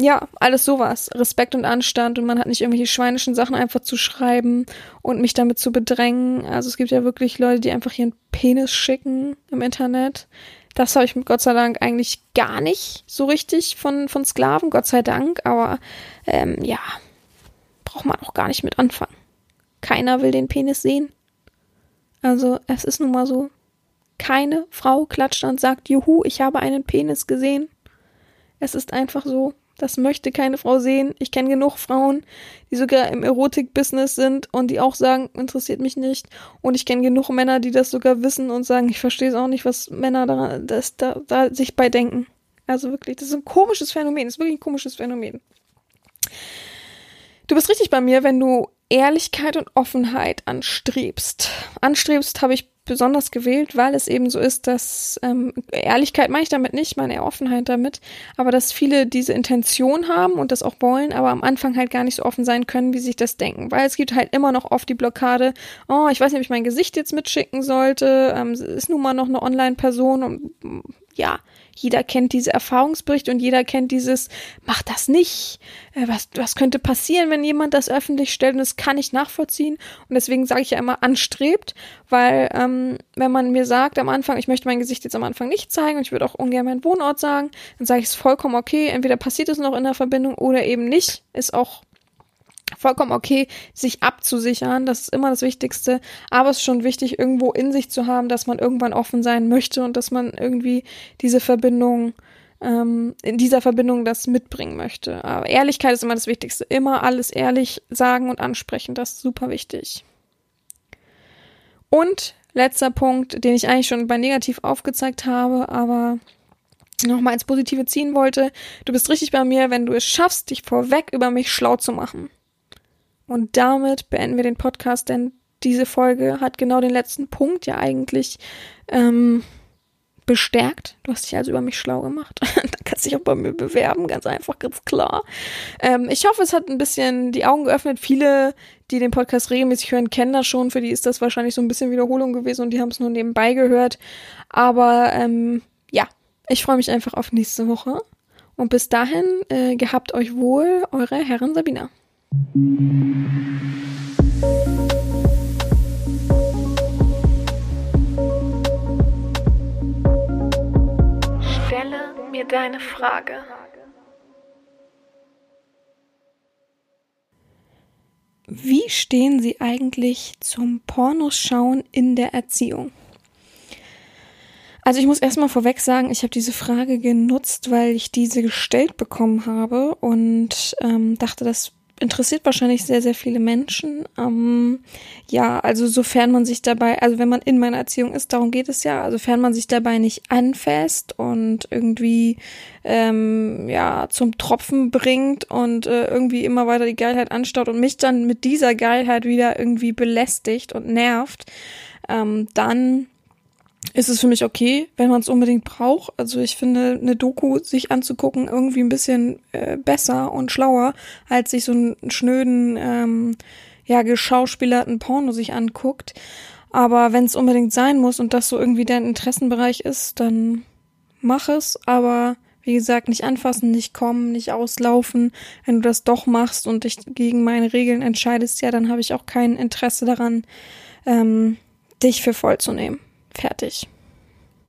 ja, alles sowas. Respekt und Anstand und man hat nicht irgendwelche schweinischen Sachen einfach zu schreiben und mich damit zu bedrängen. Also es gibt ja wirklich Leute, die einfach ihren Penis schicken im Internet. Das habe ich mit Gott sei Dank eigentlich gar nicht so richtig von, von Sklaven, Gott sei Dank. Aber ähm, ja, braucht man auch gar nicht mit anfangen. Keiner will den Penis sehen. Also es ist nun mal so. Keine Frau klatscht und sagt, Juhu, ich habe einen Penis gesehen. Es ist einfach so. Das möchte keine Frau sehen. Ich kenne genug Frauen, die sogar im Erotik-Business sind und die auch sagen, interessiert mich nicht. Und ich kenne genug Männer, die das sogar wissen und sagen, ich verstehe es auch nicht, was Männer da, das, da, da sich bei denken. Also wirklich, das ist ein komisches Phänomen. Das ist wirklich ein komisches Phänomen. Du bist richtig bei mir, wenn du Ehrlichkeit und Offenheit anstrebst. Anstrebst habe ich besonders gewählt, weil es eben so ist, dass ähm, Ehrlichkeit meine ich damit nicht, meine Offenheit damit, aber dass viele diese Intention haben und das auch wollen, aber am Anfang halt gar nicht so offen sein können, wie sich das denken, weil es gibt halt immer noch oft die Blockade, oh, ich weiß nicht, ob ich mein Gesicht jetzt mitschicken sollte, ähm, ist nun mal noch eine Online-Person und ja, jeder kennt diese Erfahrungsberichte und jeder kennt dieses, mach das nicht. Äh, was, was könnte passieren, wenn jemand das öffentlich stellt? Und das kann ich nachvollziehen. Und deswegen sage ich ja immer anstrebt, weil ähm, wenn man mir sagt am Anfang, ich möchte mein Gesicht jetzt am Anfang nicht zeigen und ich würde auch ungern meinen Wohnort sagen, dann sage ich es vollkommen okay. Entweder passiert es noch in der Verbindung oder eben nicht. Ist auch vollkommen okay, sich abzusichern. Das ist immer das Wichtigste. Aber es ist schon wichtig, irgendwo in sich zu haben, dass man irgendwann offen sein möchte und dass man irgendwie diese Verbindung, ähm, in dieser Verbindung das mitbringen möchte. Aber Ehrlichkeit ist immer das Wichtigste. Immer alles ehrlich sagen und ansprechen. Das ist super wichtig. Und letzter Punkt, den ich eigentlich schon bei negativ aufgezeigt habe, aber nochmal ins Positive ziehen wollte. Du bist richtig bei mir, wenn du es schaffst, dich vorweg über mich schlau zu machen. Und damit beenden wir den Podcast, denn diese Folge hat genau den letzten Punkt ja eigentlich ähm, bestärkt. Du hast dich also über mich schlau gemacht. da kannst du dich auch bei mir bewerben, ganz einfach, ganz klar. Ähm, ich hoffe, es hat ein bisschen die Augen geöffnet. Viele, die den Podcast regelmäßig hören, kennen das schon. Für die ist das wahrscheinlich so ein bisschen Wiederholung gewesen und die haben es nur nebenbei gehört. Aber ähm, ja, ich freue mich einfach auf nächste Woche. Und bis dahin, äh, gehabt euch wohl, eure Herren Sabina. Stelle mir deine Frage. Wie stehen Sie eigentlich zum Pornoschauen in der Erziehung? Also ich muss erstmal vorweg sagen, ich habe diese Frage genutzt, weil ich diese gestellt bekommen habe und ähm, dachte, das interessiert wahrscheinlich sehr, sehr viele Menschen. Ähm, ja, also sofern man sich dabei, also wenn man in meiner Erziehung ist, darum geht es ja, also sofern man sich dabei nicht anfasst und irgendwie ähm, ja zum Tropfen bringt und äh, irgendwie immer weiter die Geilheit anstaut und mich dann mit dieser Geilheit wieder irgendwie belästigt und nervt, ähm, dann ist es für mich okay, wenn man es unbedingt braucht. Also ich finde, eine Doku sich anzugucken irgendwie ein bisschen äh, besser und schlauer, als sich so einen schnöden, ähm, ja, geschauspielerten Porno sich anguckt. Aber wenn es unbedingt sein muss und das so irgendwie dein Interessenbereich ist, dann mach es. Aber wie gesagt, nicht anfassen, nicht kommen, nicht auslaufen. Wenn du das doch machst und dich gegen meine Regeln entscheidest, ja, dann habe ich auch kein Interesse daran, ähm, dich für voll zu nehmen. Fertig.